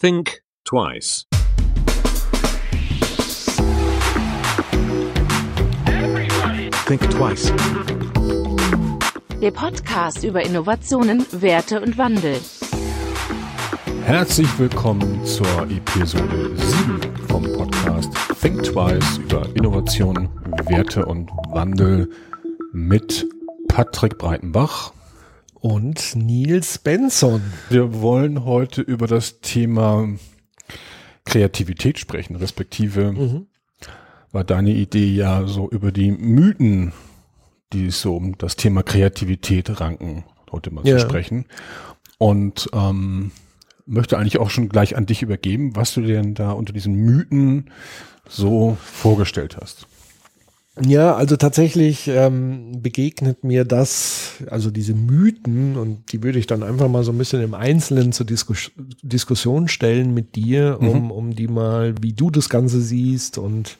Think twice. Think twice. Der Podcast über Innovationen, Werte und Wandel. Herzlich willkommen zur Episode 7 vom Podcast Think Twice über Innovation, Werte und Wandel mit Patrick Breitenbach und Nils Benson. Wir wollen heute über das Thema Kreativität sprechen, respektive mhm. war deine Idee ja so über die Mythen, die so um das Thema Kreativität ranken, heute mal ja. zu sprechen. Und ähm, möchte eigentlich auch schon gleich an dich übergeben, was du denn da unter diesen Mythen so vorgestellt hast. Ja, also tatsächlich ähm, begegnet mir das, also diese Mythen, und die würde ich dann einfach mal so ein bisschen im Einzelnen zur Diskus Diskussion stellen mit dir, um, mhm. um die mal, wie du das Ganze siehst und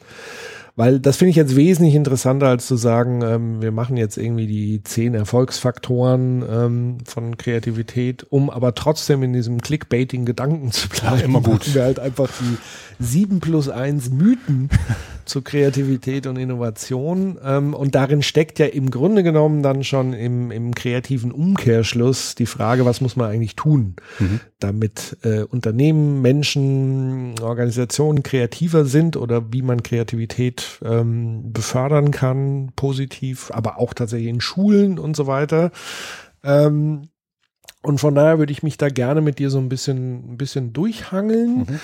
weil das finde ich jetzt wesentlich interessanter, als zu sagen, ähm, wir machen jetzt irgendwie die zehn Erfolgsfaktoren ähm, von Kreativität, um aber trotzdem in diesem Clickbaiting Gedanken zu bleiben. Ja, immer gut. Wir halt einfach die sieben plus eins Mythen zu Kreativität und Innovation. Ähm, und darin steckt ja im Grunde genommen dann schon im, im kreativen Umkehrschluss die Frage, was muss man eigentlich tun, mhm. Damit äh, Unternehmen, Menschen, Organisationen kreativer sind oder wie man Kreativität ähm, befördern kann, positiv, aber auch tatsächlich in Schulen und so weiter. Ähm, und von daher würde ich mich da gerne mit dir so ein bisschen, ein bisschen durchhangeln. Mhm.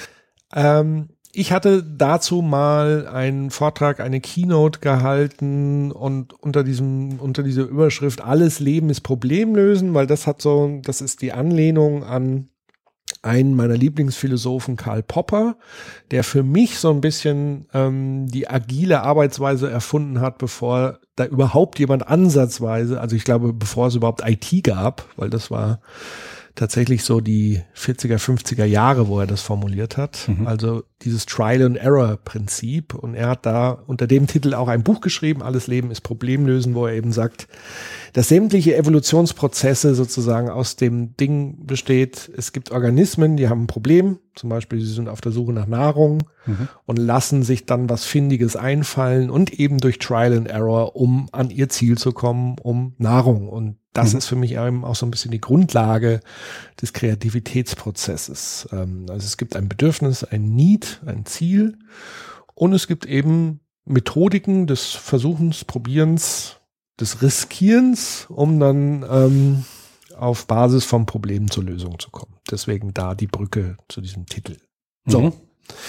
Ähm, ich hatte dazu mal einen Vortrag, eine Keynote gehalten und unter diesem, unter dieser Überschrift Alles Leben ist Problemlösen, weil das hat so, das ist die Anlehnung an einen meiner Lieblingsphilosophen, Karl Popper, der für mich so ein bisschen ähm, die agile Arbeitsweise erfunden hat, bevor da überhaupt jemand ansatzweise, also ich glaube, bevor es überhaupt IT gab, weil das war tatsächlich so die 40er, 50er Jahre, wo er das formuliert hat. Mhm. Also dieses Trial and Error Prinzip. Und er hat da unter dem Titel auch ein Buch geschrieben, Alles Leben ist Problemlösen, wo er eben sagt, dass sämtliche Evolutionsprozesse sozusagen aus dem Ding besteht. Es gibt Organismen, die haben ein Problem. Zum Beispiel, sie sind auf der Suche nach Nahrung mhm. und lassen sich dann was Findiges einfallen und eben durch Trial and Error, um an ihr Ziel zu kommen, um Nahrung. Und das mhm. ist für mich eben auch so ein bisschen die Grundlage des Kreativitätsprozesses. Ähm, also es gibt ein Bedürfnis, ein Need, ein Ziel und es gibt eben Methodiken des Versuchens, Probierens, des Riskierens, um dann ähm, auf Basis von Problemen zur Lösung zu kommen. Deswegen da die Brücke zu diesem Titel. So. Mhm.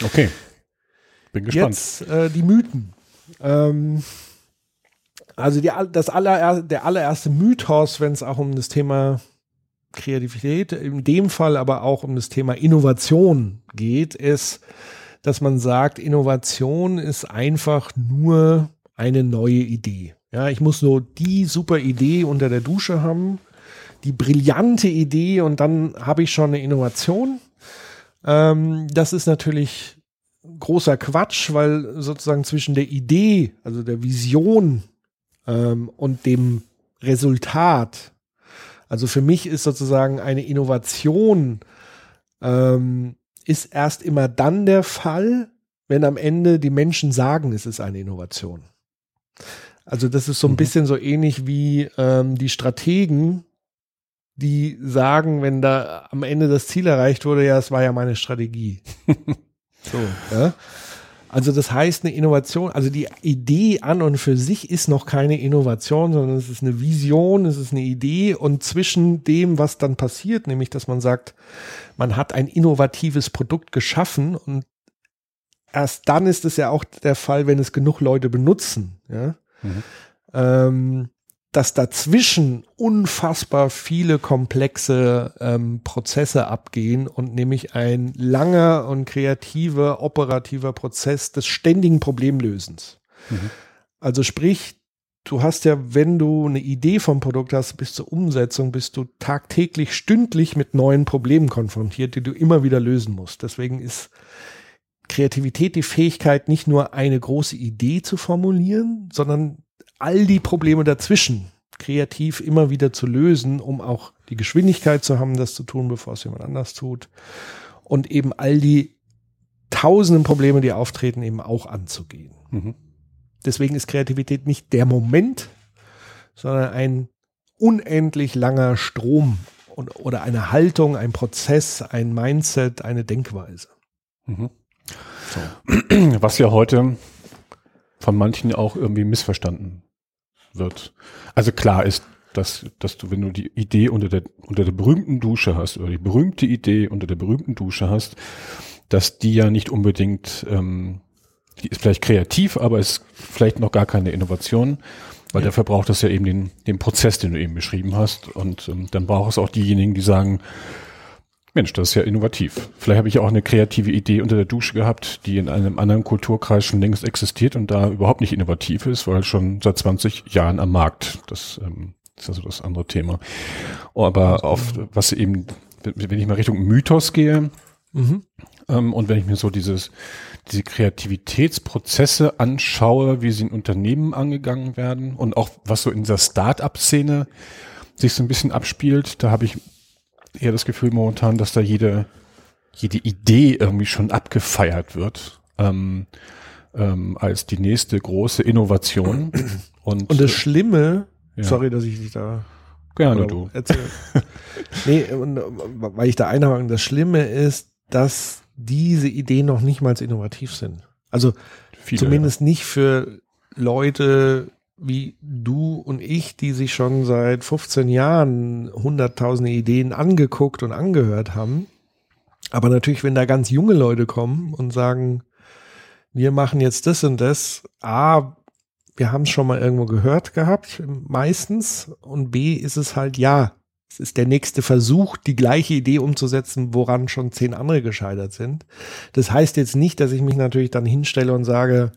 Okay. Bin gespannt. Jetzt äh, die Mythen. Ähm, also die, das aller, der allererste Mythos, wenn es auch um das Thema Kreativität, in dem Fall aber auch um das Thema Innovation geht, ist, dass man sagt, Innovation ist einfach nur eine neue Idee. Ja, ich muss nur die super Idee unter der Dusche haben, die brillante Idee und dann habe ich schon eine Innovation. Ähm, das ist natürlich großer Quatsch, weil sozusagen zwischen der Idee, also der Vision ähm, und dem Resultat. Also für mich ist sozusagen eine Innovation ähm, ist erst immer dann der Fall, wenn am Ende die Menschen sagen, es ist eine Innovation. Also das ist so ein mhm. bisschen so ähnlich wie ähm, die Strategen, die sagen, wenn da am Ende das Ziel erreicht wurde, ja, es war ja meine Strategie. so, ja. Also das heißt, eine Innovation, also die Idee an und für sich ist noch keine Innovation, sondern es ist eine Vision, es ist eine Idee und zwischen dem, was dann passiert, nämlich dass man sagt, man hat ein innovatives Produkt geschaffen und erst dann ist es ja auch der Fall, wenn es genug Leute benutzen, ja. Mhm. Ähm, dass dazwischen unfassbar viele komplexe ähm, Prozesse abgehen und nämlich ein langer und kreativer, operativer Prozess des ständigen Problemlösens. Mhm. Also sprich, du hast ja, wenn du eine Idee vom Produkt hast, bis zur Umsetzung, bist du tagtäglich, stündlich mit neuen Problemen konfrontiert, die du immer wieder lösen musst. Deswegen ist Kreativität die Fähigkeit, nicht nur eine große Idee zu formulieren, sondern all die Probleme dazwischen kreativ immer wieder zu lösen, um auch die Geschwindigkeit zu haben, das zu tun, bevor es jemand anders tut. und eben all die tausenden Probleme, die auftreten, eben auch anzugehen. Mhm. Deswegen ist Kreativität nicht der Moment, sondern ein unendlich langer Strom und, oder eine Haltung, ein Prozess, ein Mindset, eine Denkweise. Mhm. So. Was ja heute von manchen auch irgendwie missverstanden wird. Also klar ist, dass, dass du, wenn du die Idee unter der, unter der berühmten Dusche hast oder die berühmte Idee unter der berühmten Dusche hast, dass die ja nicht unbedingt, ähm, die ist vielleicht kreativ, aber ist vielleicht noch gar keine Innovation, weil ja. dafür braucht es ja eben den, den Prozess, den du eben beschrieben hast. Und ähm, dann braucht es auch diejenigen, die sagen, Mensch, das ist ja innovativ. Vielleicht habe ich auch eine kreative Idee unter der Dusche gehabt, die in einem anderen Kulturkreis schon längst existiert und da überhaupt nicht innovativ ist, weil schon seit 20 Jahren am Markt. Das ähm, ist also das andere Thema. Aber auf was eben, wenn ich mal Richtung Mythos gehe, mhm. ähm, und wenn ich mir so dieses, diese Kreativitätsprozesse anschaue, wie sie in Unternehmen angegangen werden und auch was so in dieser Start-up-Szene sich so ein bisschen abspielt, da habe ich eher das Gefühl momentan, dass da jede, jede Idee irgendwie schon abgefeiert wird ähm, ähm, als die nächste große Innovation. Und, und das Schlimme, ja. sorry, dass ich dich da Gerne du. Erzähl. nee, und, weil ich da einhaken, das Schlimme ist, dass diese Ideen noch nicht mal innovativ sind. Also Viele, zumindest ja. nicht für Leute, wie du und ich, die sich schon seit 15 Jahren hunderttausende Ideen angeguckt und angehört haben. Aber natürlich, wenn da ganz junge Leute kommen und sagen, wir machen jetzt das und das, A, wir haben es schon mal irgendwo gehört gehabt, meistens, und B ist es halt, ja, es ist der nächste Versuch, die gleiche Idee umzusetzen, woran schon zehn andere gescheitert sind. Das heißt jetzt nicht, dass ich mich natürlich dann hinstelle und sage,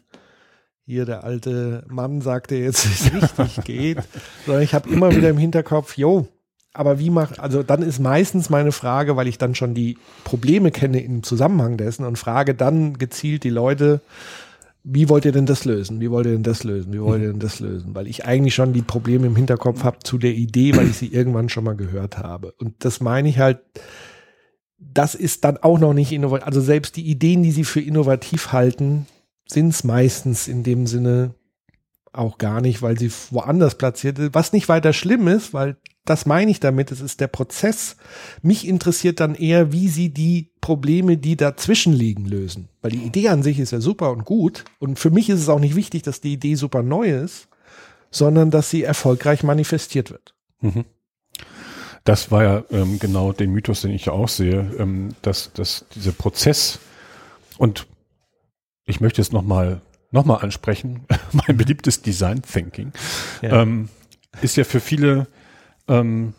hier der alte Mann sagte jetzt, es richtig geht, sondern ich habe immer wieder im Hinterkopf, jo, aber wie macht, also dann ist meistens meine Frage, weil ich dann schon die Probleme kenne im Zusammenhang dessen und frage dann gezielt die Leute, wie wollt ihr denn das lösen? Wie wollt ihr denn das lösen? Wie wollt ihr denn das lösen? Weil ich eigentlich schon die Probleme im Hinterkopf habe zu der Idee, weil ich sie irgendwann schon mal gehört habe. Und das meine ich halt, das ist dann auch noch nicht innovativ. Also selbst die Ideen, die sie für innovativ halten, sind es meistens in dem Sinne auch gar nicht, weil sie woanders platziert ist, was nicht weiter schlimm ist, weil das meine ich damit, es ist der Prozess. Mich interessiert dann eher, wie sie die Probleme, die dazwischen liegen, lösen. Weil die Idee an sich ist ja super und gut. Und für mich ist es auch nicht wichtig, dass die Idee super neu ist, sondern dass sie erfolgreich manifestiert wird. Mhm. Das war ja ähm, genau den Mythos, den ich ja auch sehe, ähm, dass, dass dieser Prozess und ich möchte es nochmal noch mal ansprechen, mein beliebtes Design Thinking, ja. ähm, ist ja für viele, ähm,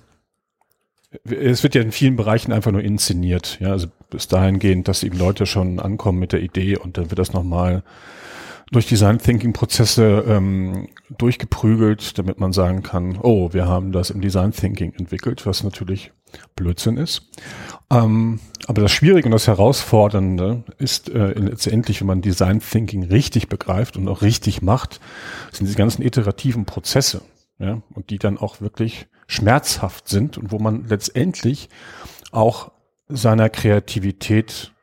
es wird ja in vielen Bereichen einfach nur inszeniert, ja, also bis dahingehend, dass eben Leute schon ankommen mit der Idee und dann wird das nochmal durch Design Thinking Prozesse ähm, durchgeprügelt, damit man sagen kann, oh, wir haben das im Design Thinking entwickelt, was natürlich Blödsinn ist. Ähm, aber das Schwierige und das Herausfordernde ist äh, letztendlich, wenn man Design Thinking richtig begreift und auch richtig macht, sind diese ganzen iterativen Prozesse, ja, und die dann auch wirklich schmerzhaft sind und wo man letztendlich auch seiner Kreativität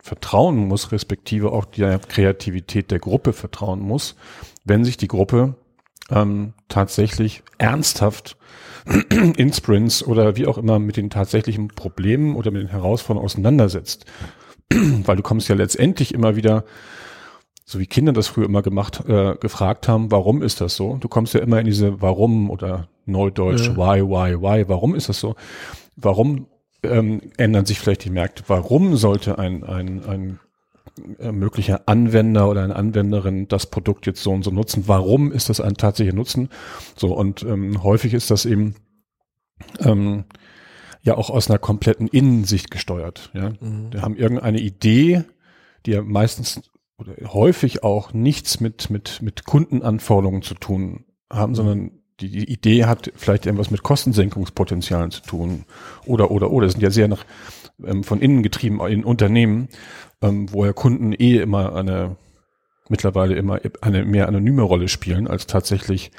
vertrauen muss, respektive auch der Kreativität der Gruppe vertrauen muss, wenn sich die Gruppe ähm, tatsächlich ernsthaft in Sprints oder wie auch immer mit den tatsächlichen Problemen oder mit den Herausforderungen auseinandersetzt. Weil du kommst ja letztendlich immer wieder, so wie Kinder das früher immer gemacht, äh, gefragt haben, warum ist das so? Du kommst ja immer in diese Warum oder Neudeutsch, ja. why, why, why, warum ist das so? Warum ähm, ändern sich vielleicht die Märkte. Warum sollte ein, ein, ein möglicher Anwender oder eine Anwenderin das Produkt jetzt so und so nutzen? Warum ist das ein tatsächlicher Nutzen? So, und ähm, häufig ist das eben ähm, ja auch aus einer kompletten Innensicht gesteuert. Ja? Mhm. Wir haben irgendeine Idee, die ja meistens oder häufig auch nichts mit, mit, mit Kundenanforderungen zu tun haben, mhm. sondern die, die Idee hat vielleicht irgendwas mit Kostensenkungspotenzialen zu tun oder oder oder. Das sind ja sehr nach ähm, von innen getrieben in Unternehmen, ähm, wo ja Kunden eh immer eine mittlerweile immer eine mehr anonyme Rolle spielen als tatsächlich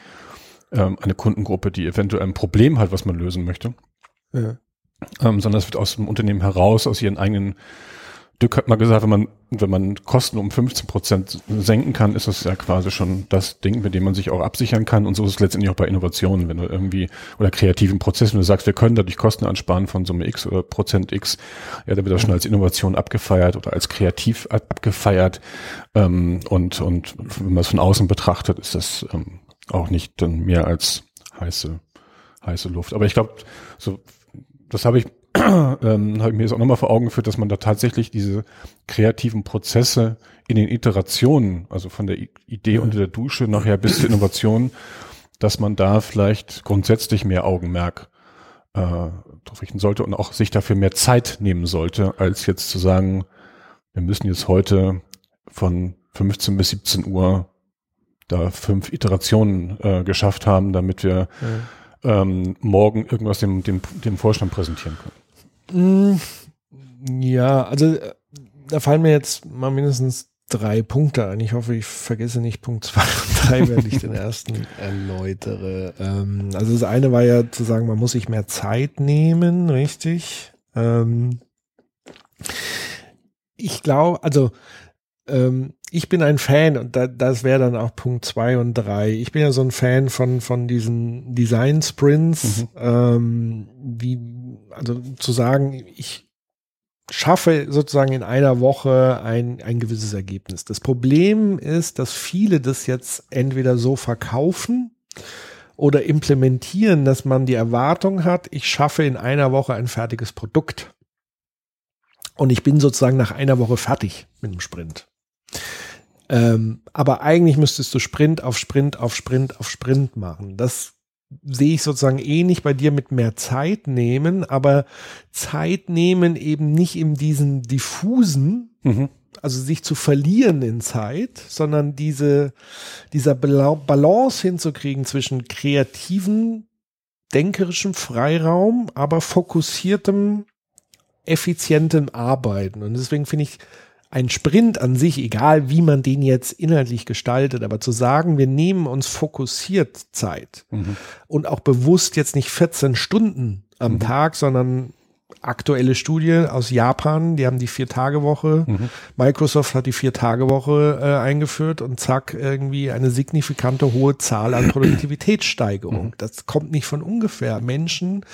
ähm, eine Kundengruppe, die eventuell ein Problem hat, was man lösen möchte. Ja. ähm, sondern es wird aus dem Unternehmen heraus, aus ihren eigenen Dück hat mal gesagt, wenn man, wenn man Kosten um 15 Prozent senken kann, ist das ja quasi schon das Ding, mit dem man sich auch absichern kann. Und so ist es letztendlich auch bei Innovationen, wenn du irgendwie, oder kreativen Prozessen, wenn du sagst, wir können dadurch Kosten ansparen von Summe X oder Prozent X, ja, da wird das schon als Innovation abgefeiert oder als kreativ abgefeiert. Ähm, und, und wenn man es von außen betrachtet, ist das ähm, auch nicht dann mehr als heiße, heiße Luft. Aber ich glaube, so, das habe ich ähm, habe ich mir jetzt auch nochmal vor Augen geführt, dass man da tatsächlich diese kreativen Prozesse in den Iterationen, also von der Idee unter der Dusche nachher bis zur Innovation, dass man da vielleicht grundsätzlich mehr Augenmerk äh, drauf richten sollte und auch sich dafür mehr Zeit nehmen sollte, als jetzt zu sagen, wir müssen jetzt heute von 15 bis 17 Uhr da fünf Iterationen äh, geschafft haben, damit wir ja. ähm, morgen irgendwas dem, dem, dem Vorstand präsentieren können. Mm, ja, also äh, da fallen mir jetzt mal mindestens drei Punkte ein. Ich hoffe, ich vergesse nicht Punkt zwei und drei, wenn ich den ersten erläutere. Ähm, also das eine war ja zu sagen, man muss sich mehr Zeit nehmen, richtig? Ähm, ich glaube, also ähm, ich bin ein Fan und da, das wäre dann auch Punkt zwei und drei. Ich bin ja so ein Fan von von diesen Design Sprints, mhm. ähm, wie also zu sagen, ich schaffe sozusagen in einer Woche ein, ein gewisses Ergebnis. Das Problem ist, dass viele das jetzt entweder so verkaufen oder implementieren, dass man die Erwartung hat, ich schaffe in einer Woche ein fertiges Produkt. Und ich bin sozusagen nach einer Woche fertig mit dem Sprint. Ähm, aber eigentlich müsstest du Sprint auf Sprint auf Sprint auf Sprint machen. Das sehe ich sozusagen ähnlich bei dir mit mehr Zeit nehmen, aber Zeit nehmen eben nicht in diesen diffusen, mhm. also sich zu verlieren in Zeit, sondern diese, dieser Balance hinzukriegen zwischen kreativen, denkerischem Freiraum, aber fokussiertem, effizientem Arbeiten. Und deswegen finde ich ein Sprint an sich, egal wie man den jetzt inhaltlich gestaltet, aber zu sagen, wir nehmen uns fokussiert Zeit mhm. und auch bewusst jetzt nicht 14 Stunden am mhm. Tag, sondern aktuelle Studie aus Japan, die haben die Vier-Tage-Woche. Mhm. Microsoft hat die Vier-Tage-Woche äh, eingeführt und zack, irgendwie eine signifikante hohe Zahl an Produktivitätssteigerung. Mhm. Das kommt nicht von ungefähr. Menschen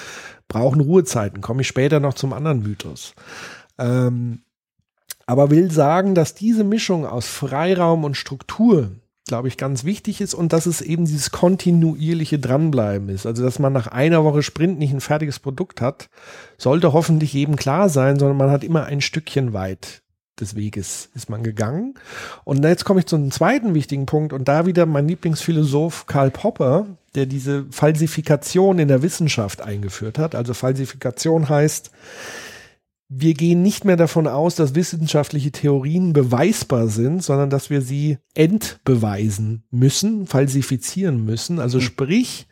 brauchen Ruhezeiten. Komme ich später noch zum anderen Mythos. Ähm, aber will sagen, dass diese Mischung aus Freiraum und Struktur, glaube ich, ganz wichtig ist und dass es eben dieses kontinuierliche Dranbleiben ist. Also, dass man nach einer Woche Sprint nicht ein fertiges Produkt hat, sollte hoffentlich jedem klar sein, sondern man hat immer ein Stückchen weit des Weges ist man gegangen. Und jetzt komme ich zu einem zweiten wichtigen Punkt und da wieder mein Lieblingsphilosoph Karl Popper, der diese Falsifikation in der Wissenschaft eingeführt hat. Also Falsifikation heißt, wir gehen nicht mehr davon aus, dass wissenschaftliche Theorien beweisbar sind, sondern dass wir sie entbeweisen müssen, falsifizieren müssen. Also mhm. sprich,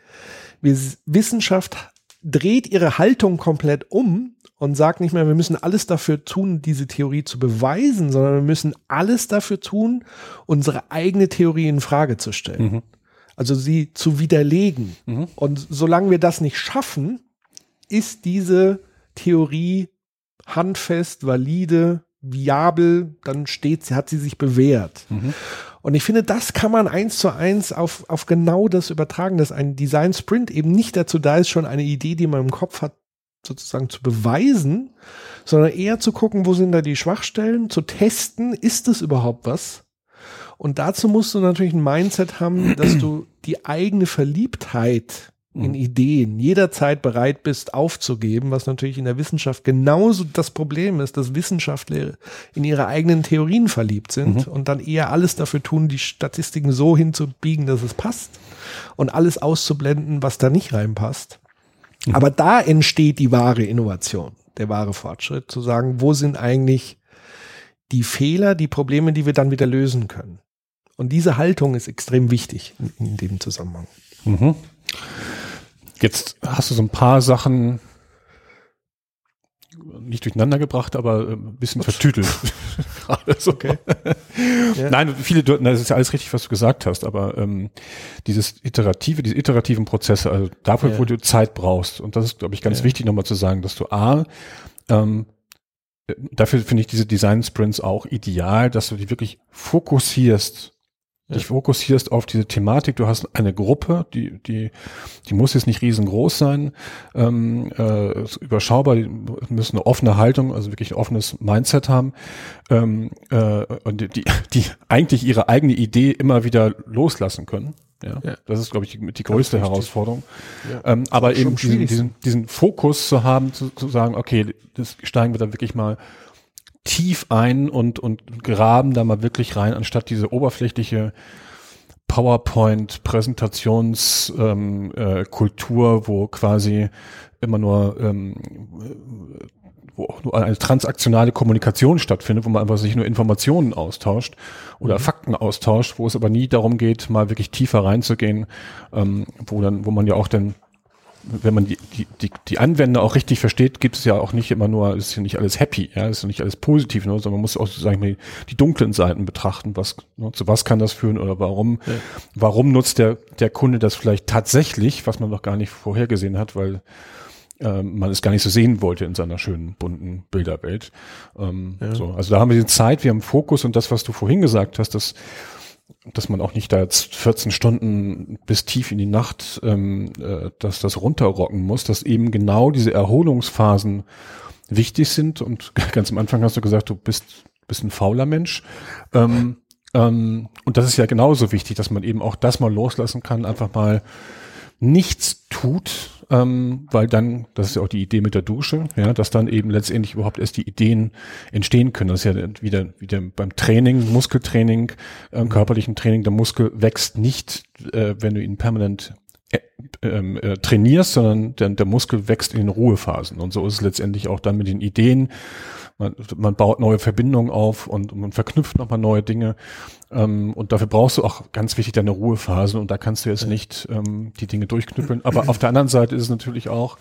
wir, Wissenschaft dreht ihre Haltung komplett um und sagt nicht mehr, wir müssen alles dafür tun, diese Theorie zu beweisen, sondern wir müssen alles dafür tun, unsere eigene Theorie in Frage zu stellen. Mhm. Also sie zu widerlegen. Mhm. Und solange wir das nicht schaffen, ist diese Theorie handfest, valide, viabel, dann steht sie, hat sie sich bewährt. Mhm. Und ich finde, das kann man eins zu eins auf, auf genau das übertragen, dass ein Design Sprint eben nicht dazu da ist, schon eine Idee, die man im Kopf hat, sozusagen zu beweisen, sondern eher zu gucken, wo sind da die Schwachstellen, zu testen, ist es überhaupt was? Und dazu musst du natürlich ein Mindset haben, dass du die eigene Verliebtheit in mhm. Ideen jederzeit bereit bist aufzugeben, was natürlich in der Wissenschaft genauso das Problem ist, dass Wissenschaftler in ihre eigenen Theorien verliebt sind mhm. und dann eher alles dafür tun, die Statistiken so hinzubiegen, dass es passt und alles auszublenden, was da nicht reinpasst. Mhm. Aber da entsteht die wahre Innovation, der wahre Fortschritt, zu sagen, wo sind eigentlich die Fehler, die Probleme, die wir dann wieder lösen können. Und diese Haltung ist extrem wichtig in, in dem Zusammenhang. Mhm. Jetzt hast du so ein paar Sachen nicht durcheinander gebracht, aber äh, ein bisschen Ups. vertütelt. gerade so. Okay. ja. Nein, viele, das ist ja alles richtig, was du gesagt hast, aber ähm, dieses iterative, diese iterativen Prozesse, also dafür, ja. wo du Zeit brauchst, und das ist, glaube ich, ganz ja. wichtig nochmal zu sagen, dass du A, ähm, dafür finde ich diese Design Sprints auch ideal, dass du die wirklich fokussierst dich fokussierst auf diese Thematik. Du hast eine Gruppe, die, die, die muss jetzt nicht riesengroß sein, ähm, äh, überschaubar, die müssen eine offene Haltung, also wirklich ein offenes Mindset haben ähm, äh, und die, die eigentlich ihre eigene Idee immer wieder loslassen können. Ja, ja. das ist, glaube ich, die, die größte Herausforderung. Ja. Ähm, aber eben diesen, diesen, diesen Fokus zu haben, zu, zu sagen, okay, das steigen wir da wirklich mal tief ein und, und graben da mal wirklich rein, anstatt diese oberflächliche PowerPoint-Präsentationskultur, ähm, äh, Kultur, wo quasi immer nur ähm, wo auch nur eine transaktionale Kommunikation stattfindet, wo man einfach sich nur Informationen austauscht oder mhm. Fakten austauscht, wo es aber nie darum geht, mal wirklich tiefer reinzugehen, ähm, wo dann, wo man ja auch dann wenn man die, die, die, die Anwender auch richtig versteht, gibt es ja auch nicht immer nur, ist ja nicht alles happy, ja, ist ja nicht alles positiv, ne, sondern man muss auch sozusagen die, die dunklen Seiten betrachten, was, ne, zu was kann das führen oder warum, ja. warum nutzt der, der Kunde das vielleicht tatsächlich, was man noch gar nicht vorhergesehen hat, weil äh, man es gar nicht so sehen wollte in seiner schönen, bunten Bilderwelt. Ähm, ja. so, also da haben wir die Zeit, wir haben Fokus und das, was du vorhin gesagt hast, das dass man auch nicht da jetzt 14 Stunden bis tief in die Nacht, ähm, äh, dass das runterrocken muss, dass eben genau diese Erholungsphasen wichtig sind. Und ganz am Anfang hast du gesagt, du bist, bist ein fauler Mensch. Ähm, ähm, und das ist ja genauso wichtig, dass man eben auch das mal loslassen kann, einfach mal nichts tut, ähm, weil dann, das ist ja auch die Idee mit der Dusche, ja, dass dann eben letztendlich überhaupt erst die Ideen entstehen können. Das ist ja wieder, wieder beim Training, Muskeltraining, ähm, körperlichen Training, der Muskel wächst nicht, äh, wenn du ihn permanent äh, ähm, äh, trainierst, sondern der, der Muskel wächst in den Ruhephasen. Und so ist es letztendlich auch dann mit den Ideen. Man, man baut neue Verbindungen auf und man verknüpft nochmal neue Dinge. Ähm, und dafür brauchst du auch ganz wichtig deine Ruhephase und da kannst du jetzt nicht ähm, die Dinge durchknüppeln. Aber auf der anderen Seite ist es natürlich auch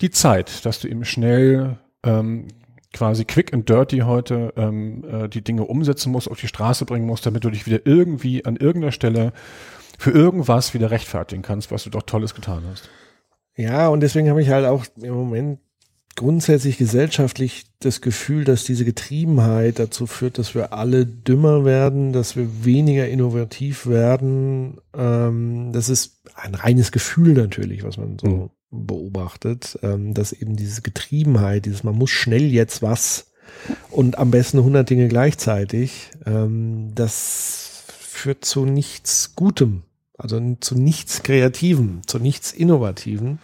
die Zeit, dass du eben schnell ähm, quasi quick and dirty heute ähm, äh, die Dinge umsetzen musst, auf die Straße bringen musst, damit du dich wieder irgendwie an irgendeiner Stelle für irgendwas wieder rechtfertigen kannst, was du doch Tolles getan hast. Ja, und deswegen habe ich halt auch im Moment grundsätzlich gesellschaftlich das Gefühl, dass diese Getriebenheit dazu führt, dass wir alle dümmer werden, dass wir weniger innovativ werden. Ähm, das ist ein reines Gefühl natürlich, was man so mhm. beobachtet, ähm, dass eben diese Getriebenheit, dieses man muss schnell jetzt was und am besten 100 Dinge gleichzeitig, ähm, das führt zu nichts Gutem also zu nichts Kreativem, zu nichts Innovativen.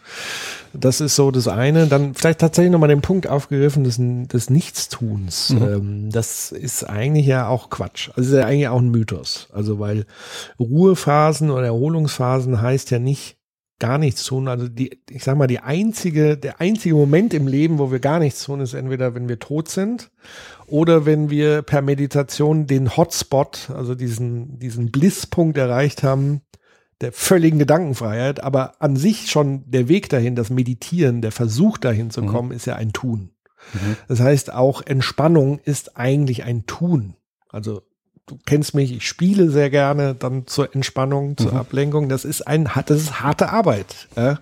Das ist so das eine. Dann vielleicht tatsächlich nochmal den Punkt aufgegriffen des, des Nichtstuns. Mhm. Ähm, das ist eigentlich ja auch Quatsch. Also ist ja eigentlich auch ein Mythos. Also weil Ruhephasen oder Erholungsphasen heißt ja nicht gar nichts tun. Also die, ich sag mal, die einzige, der einzige Moment im Leben, wo wir gar nichts tun, ist entweder, wenn wir tot sind oder wenn wir per Meditation den Hotspot, also diesen, diesen Blisspunkt erreicht haben, der völligen Gedankenfreiheit, aber an sich schon der Weg dahin, das Meditieren, der Versuch dahin zu mhm. kommen, mhm. ist ja ein Tun. Mhm. Das heißt, auch Entspannung ist eigentlich ein Tun. Also du kennst mich, ich spiele sehr gerne dann zur Entspannung, zur mhm. Ablenkung. Das ist ein, das ist harte Arbeit. Ja?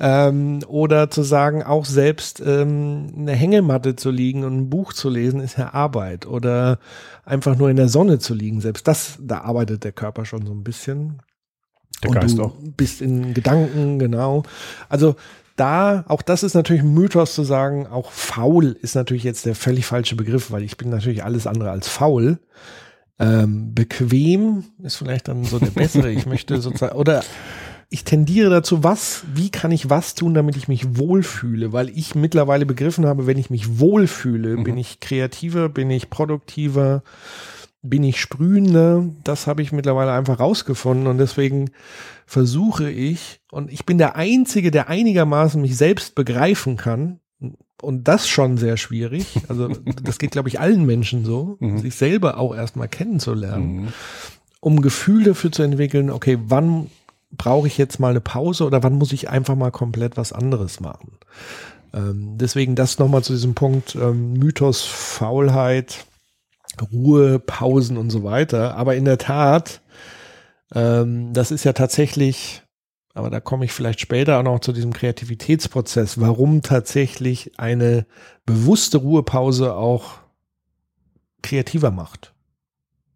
Ähm, oder zu sagen, auch selbst ähm, eine Hängematte zu liegen und ein Buch zu lesen, ist ja Arbeit. Oder einfach nur in der Sonne zu liegen, selbst das, da arbeitet der Körper schon so ein bisschen. Der und Geist du auch. bist in Gedanken, genau. Also da, auch das ist natürlich ein Mythos zu sagen, auch faul ist natürlich jetzt der völlig falsche Begriff, weil ich bin natürlich alles andere als faul. Ähm, bequem ist vielleicht dann so der bessere. Ich möchte sozusagen, oder ich tendiere dazu, was, wie kann ich was tun, damit ich mich wohlfühle, weil ich mittlerweile begriffen habe, wenn ich mich wohlfühle, mhm. bin ich kreativer, bin ich produktiver, bin ich sprühender, das habe ich mittlerweile einfach rausgefunden und deswegen versuche ich, und ich bin der Einzige, der einigermaßen mich selbst begreifen kann, und das schon sehr schwierig. Also das geht, glaube ich, allen Menschen so, mhm. sich selber auch erstmal kennenzulernen, mhm. um Gefühl dafür zu entwickeln, okay, wann brauche ich jetzt mal eine Pause oder wann muss ich einfach mal komplett was anderes machen. Ähm, deswegen das nochmal zu diesem Punkt ähm, Mythos, Faulheit, Ruhepausen und so weiter. Aber in der Tat, ähm, das ist ja tatsächlich, aber da komme ich vielleicht später auch noch zu diesem Kreativitätsprozess, warum tatsächlich eine bewusste Ruhepause auch kreativer macht.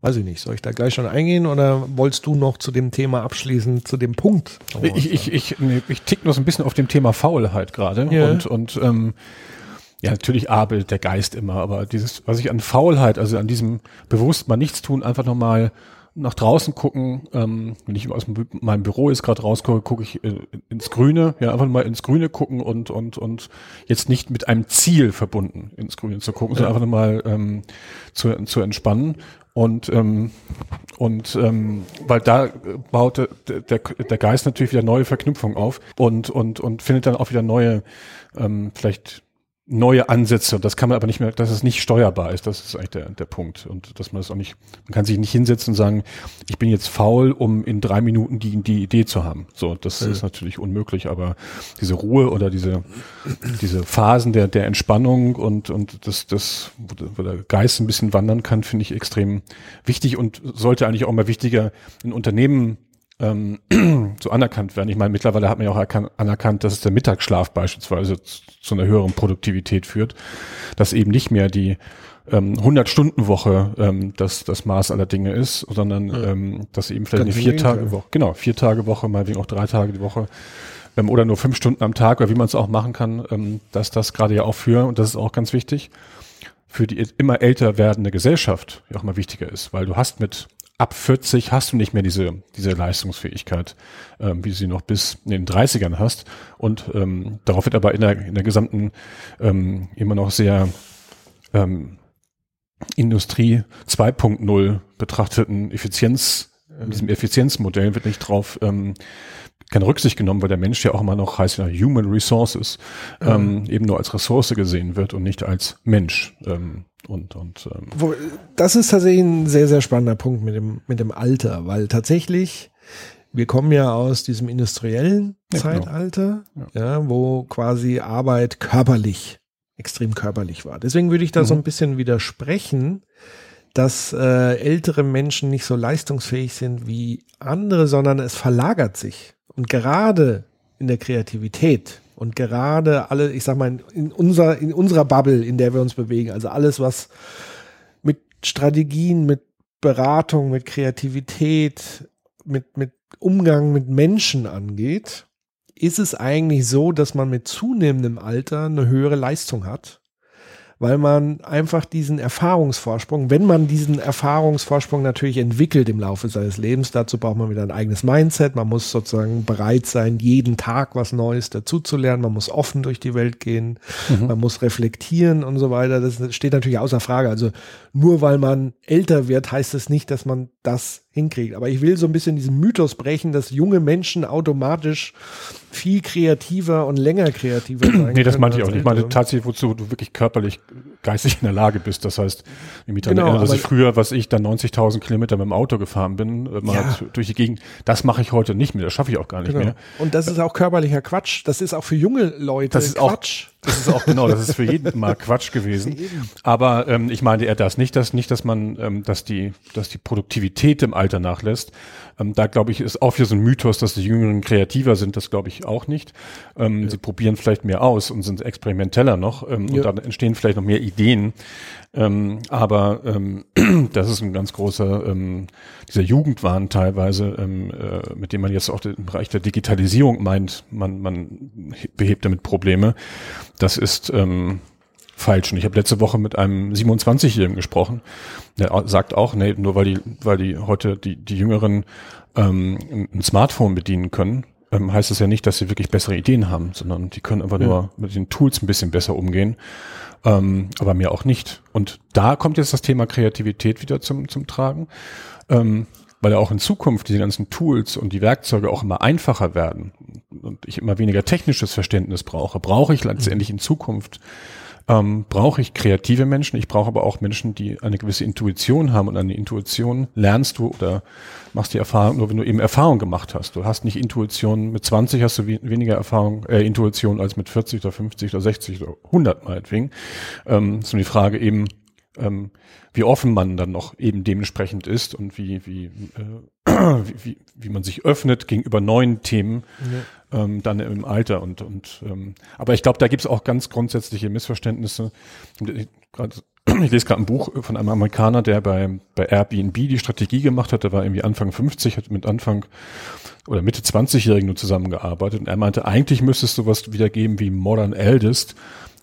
Weiß ich nicht, soll ich da gleich schon eingehen oder wolltest du noch zu dem Thema abschließen, zu dem Punkt? Ich, ich, ich, ich tick nur so ein bisschen auf dem Thema Faulheit gerade ja. und, und ähm, ja, natürlich arbeitet der Geist immer, aber dieses, was ich an Faulheit, also an diesem bewusst mal nichts tun, einfach nochmal nach draußen gucken, ähm, wenn ich aus meinem Büro jetzt gerade rausgucke, gucke ich äh, ins Grüne, ja, einfach mal ins Grüne gucken und und und jetzt nicht mit einem Ziel verbunden ins Grüne zu gucken, ja. sondern einfach mal ähm, zu, zu entspannen und ähm, und ähm, weil da baut der, der, der Geist natürlich wieder neue Verknüpfungen auf und und und findet dann auch wieder neue ähm, vielleicht neue Ansätze. Das kann man aber nicht mehr, dass es nicht steuerbar ist. Das ist eigentlich der, der Punkt. Und dass man das auch nicht, man kann sich nicht hinsetzen und sagen, ich bin jetzt faul, um in drei Minuten die, die Idee zu haben. So, das ja. ist natürlich unmöglich, aber diese Ruhe oder diese, diese Phasen der, der Entspannung und, und das, das, wo der Geist ein bisschen wandern kann, finde ich extrem wichtig und sollte eigentlich auch mal wichtiger in Unternehmen ähm, so anerkannt werden. Ich meine, mittlerweile hat man ja auch anerkannt, dass es der Mittagsschlaf beispielsweise zu, zu einer höheren Produktivität führt, dass eben nicht mehr die ähm, 100-Stunden-Woche ähm, das, das Maß aller Dinge ist, sondern ja. ähm, dass eben vielleicht eine Vier-Tage-Woche, genau, Vier-Tage-Woche, meinetwegen auch drei Tage die Woche ähm, oder nur fünf Stunden am Tag oder wie man es auch machen kann, ähm, dass das gerade ja auch für, und das ist auch ganz wichtig, für die immer älter werdende Gesellschaft ja auch mal wichtiger ist, weil du hast mit ab 40 hast du nicht mehr diese, diese Leistungsfähigkeit, ähm, wie du sie noch bis in den 30ern hast. Und ähm, darauf wird aber in der, in der gesamten ähm, immer noch sehr ähm, Industrie 2.0 betrachteten Effizienz, in diesem Effizienzmodell wird nicht drauf ähm, keine Rücksicht genommen, weil der Mensch ja auch immer noch heißt ja Human Resources, ähm, eben nur als Ressource gesehen wird und nicht als Mensch. Ähm, und, und ähm. Das ist tatsächlich ein sehr, sehr spannender Punkt mit dem, mit dem Alter, weil tatsächlich, wir kommen ja aus diesem industriellen ja, genau. Zeitalter, genau. ja. ja. wo quasi Arbeit körperlich, extrem körperlich war. Deswegen würde ich da mhm. so ein bisschen widersprechen, dass äh, ältere Menschen nicht so leistungsfähig sind wie andere, sondern es verlagert sich. Und gerade in der Kreativität und gerade alle, ich sag mal, in, unserer, in unserer Bubble, in der wir uns bewegen, also alles, was mit Strategien, mit Beratung, mit Kreativität, mit, mit Umgang mit Menschen angeht, ist es eigentlich so, dass man mit zunehmendem Alter eine höhere Leistung hat weil man einfach diesen Erfahrungsvorsprung, wenn man diesen Erfahrungsvorsprung natürlich entwickelt im Laufe seines Lebens, dazu braucht man wieder ein eigenes Mindset, man muss sozusagen bereit sein, jeden Tag was Neues dazuzulernen, man muss offen durch die Welt gehen, mhm. man muss reflektieren und so weiter. Das steht natürlich außer Frage. Also nur weil man älter wird, heißt es das nicht, dass man das hinkriegt. Aber ich will so ein bisschen diesen Mythos brechen, dass junge Menschen automatisch viel kreativer und länger kreativer sein Nee, das meinte ich auch nicht. Ich meine tatsächlich, wozu du wirklich körperlich, geistig in der Lage bist. Das heißt, ich mich daran genau, erinnere, dass ich früher, was ich, dann 90.000 Kilometer mit dem Auto gefahren bin, äh, mal ja. durch die Gegend. Das mache ich heute nicht mehr. Das schaffe ich auch gar nicht genau. mehr. Und das ist auch körperlicher Quatsch. Das ist auch für junge Leute das ist Quatsch. Auch, das ist auch genau, das ist für jeden mal Quatsch gewesen. Aber ähm, ich meine eher das nicht, dass nicht, dass man, ähm, dass die, dass die Produktivität im Alter nachlässt. Ähm, da glaube ich, ist auch wieder so ein Mythos, dass die Jüngeren kreativer sind. Das glaube ich auch nicht. Ähm, ja. Sie probieren vielleicht mehr aus und sind experimenteller noch ähm, ja. und dann entstehen vielleicht noch mehr Ideen. Ähm, aber ähm, das ist ein ganz großer ähm, dieser Jugendwahn teilweise, ähm, äh, mit dem man jetzt auch im Bereich der Digitalisierung meint, man, man behebt damit Probleme. Das ist ähm, falsch. Und ich habe letzte Woche mit einem 27-Jährigen gesprochen, der sagt auch, nee, nur weil die, weil die heute die, die Jüngeren ähm, ein Smartphone bedienen können, ähm, heißt das ja nicht, dass sie wirklich bessere Ideen haben, sondern die können einfach ja. nur mit den Tools ein bisschen besser umgehen ähm, aber mir auch nicht. Und da kommt jetzt das Thema Kreativität wieder zum, zum Tragen, ähm, weil auch in Zukunft diese ganzen Tools und die Werkzeuge auch immer einfacher werden und ich immer weniger technisches Verständnis brauche, brauche ich letztendlich in Zukunft ähm, brauche ich kreative Menschen, ich brauche aber auch Menschen, die eine gewisse Intuition haben und eine Intuition lernst du oder machst die Erfahrung nur, wenn du eben Erfahrung gemacht hast. Du hast nicht Intuition, mit 20 hast du weniger Erfahrung, äh, Intuition als mit 40 oder 50 oder 60 oder 100 meinetwegen. Ähm, ist nur die Frage eben, ähm, wie offen man dann noch eben dementsprechend ist und wie, wie, äh, wie, wie, man sich öffnet gegenüber neuen Themen ja. ähm, dann im Alter. Und, und ähm, aber ich glaube, da gibt es auch ganz grundsätzliche Missverständnisse. Ich lese gerade ein Buch von einem Amerikaner, der bei, bei Airbnb die Strategie gemacht hat. Der war irgendwie Anfang 50, hat mit Anfang oder Mitte 20-Jährigen nur zusammengearbeitet. Und er meinte, eigentlich müsste es sowas wieder geben wie Modern Eldest.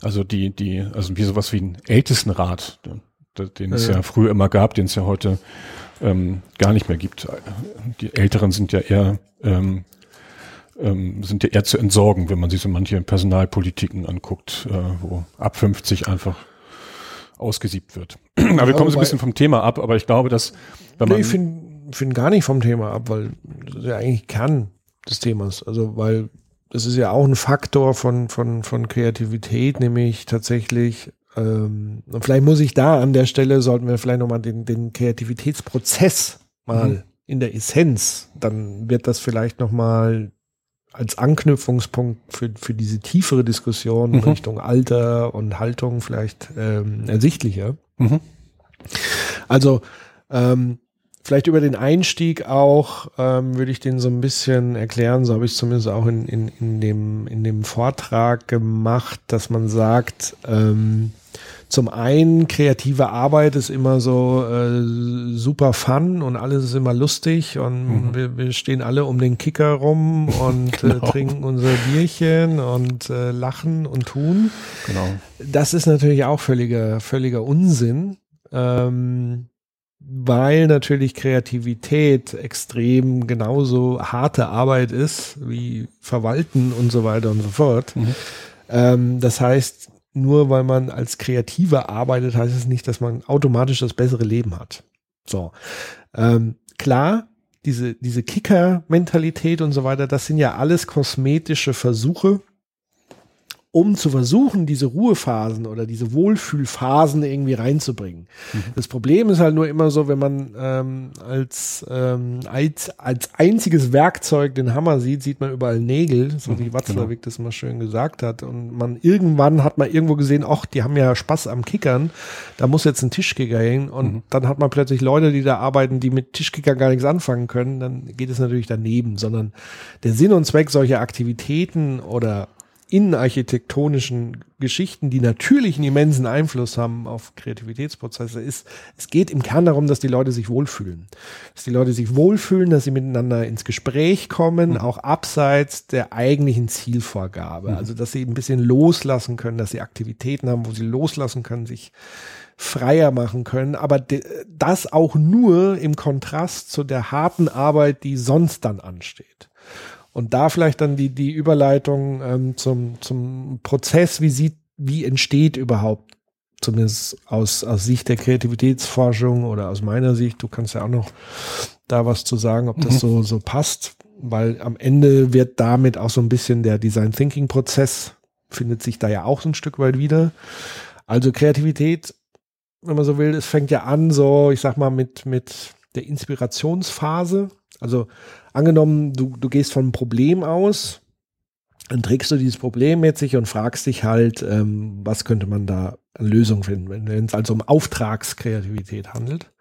Also die, die, also wie sowas wie ein Ältestenrat den es ja, ja früher immer gab, den es ja heute ähm, gar nicht mehr gibt. Die Älteren sind ja eher ähm, ähm, sind ja eher zu entsorgen, wenn man sich so manche Personalpolitiken anguckt, äh, wo ab 50 einfach ausgesiebt wird. aber wir kommen so ein bisschen vom Thema ab, aber ich glaube, dass wenn man nee, ich finde find gar nicht vom Thema ab, weil das ist ja eigentlich Kern des Themas. Also weil das ist ja auch ein Faktor von von von Kreativität, nämlich tatsächlich ähm, und vielleicht muss ich da an der Stelle, sollten wir vielleicht nochmal den, den Kreativitätsprozess mal mhm. in der Essenz, dann wird das vielleicht nochmal als Anknüpfungspunkt für, für diese tiefere Diskussion mhm. Richtung Alter und Haltung vielleicht ähm, ersichtlicher. Mhm. Also ähm, vielleicht über den Einstieg auch ähm, würde ich den so ein bisschen erklären, so habe ich es zumindest auch in, in, in, dem, in dem Vortrag gemacht, dass man sagt, ähm, zum einen kreative Arbeit ist immer so äh, super fun und alles ist immer lustig und mhm. wir, wir stehen alle um den Kicker rum und äh, genau. äh, trinken unser Bierchen und äh, lachen und tun. Genau. Das ist natürlich auch völliger, völliger Unsinn. Ähm, weil natürlich Kreativität extrem genauso harte Arbeit ist wie Verwalten und so weiter und so fort. Mhm. Ähm, das heißt, nur weil man als Kreativer arbeitet, heißt es nicht, dass man automatisch das bessere Leben hat. So. Ähm, klar, diese, diese Kicker-Mentalität und so weiter, das sind ja alles kosmetische Versuche, um zu versuchen, diese Ruhephasen oder diese Wohlfühlphasen irgendwie reinzubringen. Mhm. Das Problem ist halt nur immer so, wenn man ähm, als, ähm, als, als einziges Werkzeug den Hammer sieht, sieht man überall Nägel, so wie mhm, Watzlawick genau. das mal schön gesagt hat. Und man irgendwann hat man irgendwo gesehen, ach, die haben ja Spaß am Kickern, da muss jetzt ein Tischkicker hängen. Und mhm. dann hat man plötzlich Leute, die da arbeiten, die mit Tischkicker gar nichts anfangen können. Dann geht es natürlich daneben, sondern der Sinn und Zweck solcher Aktivitäten oder innenarchitektonischen Geschichten, die natürlich einen immensen Einfluss haben auf Kreativitätsprozesse, ist, es geht im Kern darum, dass die Leute sich wohlfühlen. Dass die Leute sich wohlfühlen, dass sie miteinander ins Gespräch kommen, mhm. auch abseits der eigentlichen Zielvorgabe. Mhm. Also, dass sie ein bisschen loslassen können, dass sie Aktivitäten haben, wo sie loslassen können, sich freier machen können, aber das auch nur im Kontrast zu der harten Arbeit, die sonst dann ansteht. Und da vielleicht dann die, die Überleitung ähm, zum, zum Prozess, wie sieht, wie entsteht überhaupt, zumindest aus, aus Sicht der Kreativitätsforschung oder aus meiner Sicht, du kannst ja auch noch da was zu sagen, ob das mhm. so, so passt, weil am Ende wird damit auch so ein bisschen der Design Thinking Prozess findet sich da ja auch so ein Stück weit wieder. Also Kreativität, wenn man so will, es fängt ja an, so, ich sag mal, mit, mit der Inspirationsphase. Also angenommen, du, du gehst von einem Problem aus, dann trägst du dieses Problem mit sich und fragst dich halt, ähm, was könnte man da an Lösung finden, wenn es also um Auftragskreativität handelt.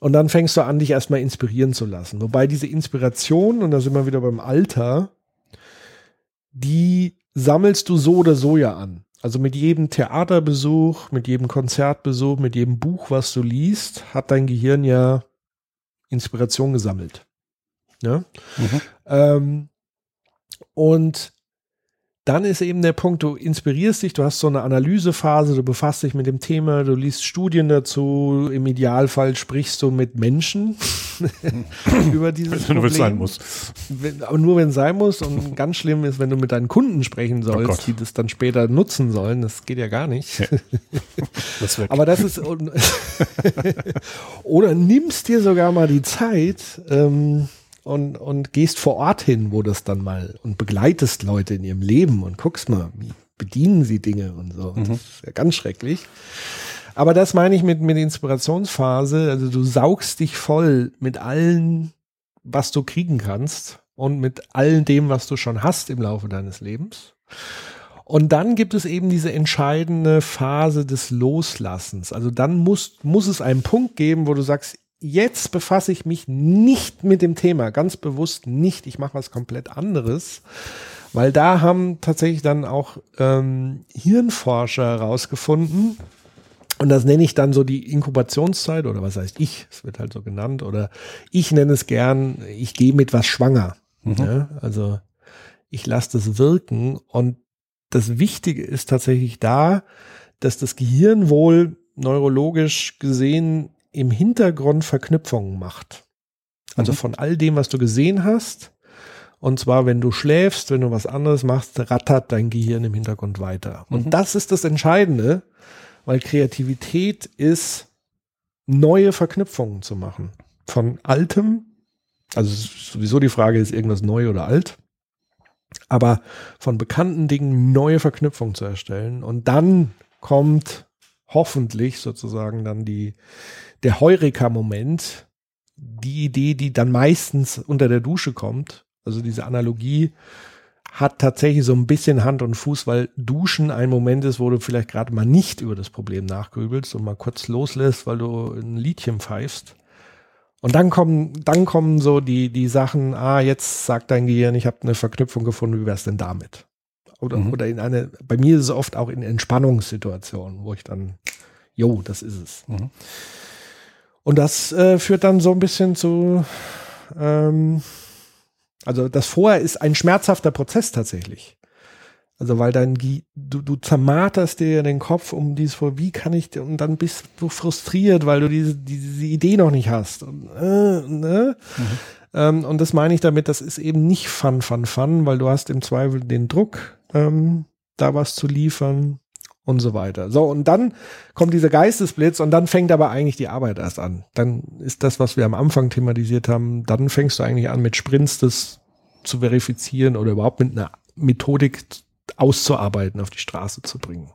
Und dann fängst du an, dich erstmal inspirieren zu lassen. Wobei diese Inspiration, und da sind wir wieder beim Alter, die sammelst du so oder so ja an. Also mit jedem Theaterbesuch, mit jedem Konzertbesuch, mit jedem Buch, was du liest, hat dein Gehirn ja Inspiration gesammelt. Ne? Mhm. Ähm, und dann ist eben der Punkt, du inspirierst dich, du hast so eine Analysephase, du befasst dich mit dem Thema, du liest Studien dazu, im Idealfall sprichst du mit Menschen über dieses Problem. Wenn es sein muss. Wenn, aber nur wenn es sein muss und ganz schlimm ist, wenn du mit deinen Kunden sprechen oh sollst, oh die das dann später nutzen sollen, das geht ja gar nicht. Das aber das ist, oder nimmst dir sogar mal die Zeit, ähm, und, und gehst vor Ort hin, wo das dann mal und begleitest Leute in ihrem Leben und guckst mal, wie bedienen sie Dinge und so. Mhm. Das ist ja ganz schrecklich. Aber das meine ich mit, mit Inspirationsphase. Also du saugst dich voll mit allen, was du kriegen kannst und mit all dem, was du schon hast im Laufe deines Lebens. Und dann gibt es eben diese entscheidende Phase des Loslassens. Also dann muss, muss es einen Punkt geben, wo du sagst, jetzt befasse ich mich nicht mit dem Thema, ganz bewusst nicht. Ich mache was komplett anderes, weil da haben tatsächlich dann auch ähm, Hirnforscher herausgefunden, und das nenne ich dann so die Inkubationszeit oder was heißt ich, es wird halt so genannt, oder ich nenne es gern, ich gehe mit was schwanger. Mhm. Ja, also ich lasse das wirken und das Wichtige ist tatsächlich da, dass das Gehirn wohl neurologisch gesehen im Hintergrund Verknüpfungen macht. Also mhm. von all dem, was du gesehen hast. Und zwar, wenn du schläfst, wenn du was anderes machst, rattert dein Gehirn im Hintergrund weiter. Mhm. Und das ist das Entscheidende, weil Kreativität ist, neue Verknüpfungen zu machen. Von altem, also sowieso die Frage ist irgendwas neu oder alt, aber von bekannten Dingen neue Verknüpfungen zu erstellen. Und dann kommt hoffentlich sozusagen dann die, der Heureka-Moment, die Idee, die dann meistens unter der Dusche kommt. Also diese Analogie hat tatsächlich so ein bisschen Hand und Fuß, weil Duschen ein Moment ist, wo du vielleicht gerade mal nicht über das Problem nachgrübelst und mal kurz loslässt, weil du ein Liedchen pfeifst. Und dann kommen, dann kommen so die, die Sachen, ah, jetzt sagt dein Gehirn, ich habe eine Verknüpfung gefunden, wie wär's denn damit? Oder, mhm. oder in eine, bei mir ist es oft auch in Entspannungssituationen, wo ich dann, jo, das ist es. Mhm. Und das äh, führt dann so ein bisschen zu, ähm, also das vorher ist ein schmerzhafter Prozess tatsächlich. Also weil dann du, du zermarterst dir den Kopf um dieses vor, wie kann ich und dann bist du frustriert, weil du diese, diese Idee noch nicht hast. Und, äh, ne? Mhm. Ähm, und das meine ich damit, das ist eben nicht Fun, Fun, Fun, weil du hast im Zweifel den Druck, ähm, da was zu liefern und so weiter. So, und dann kommt dieser Geistesblitz und dann fängt aber eigentlich die Arbeit erst an. Dann ist das, was wir am Anfang thematisiert haben, dann fängst du eigentlich an mit Sprints das zu verifizieren oder überhaupt mit einer Methodik auszuarbeiten, auf die Straße zu bringen.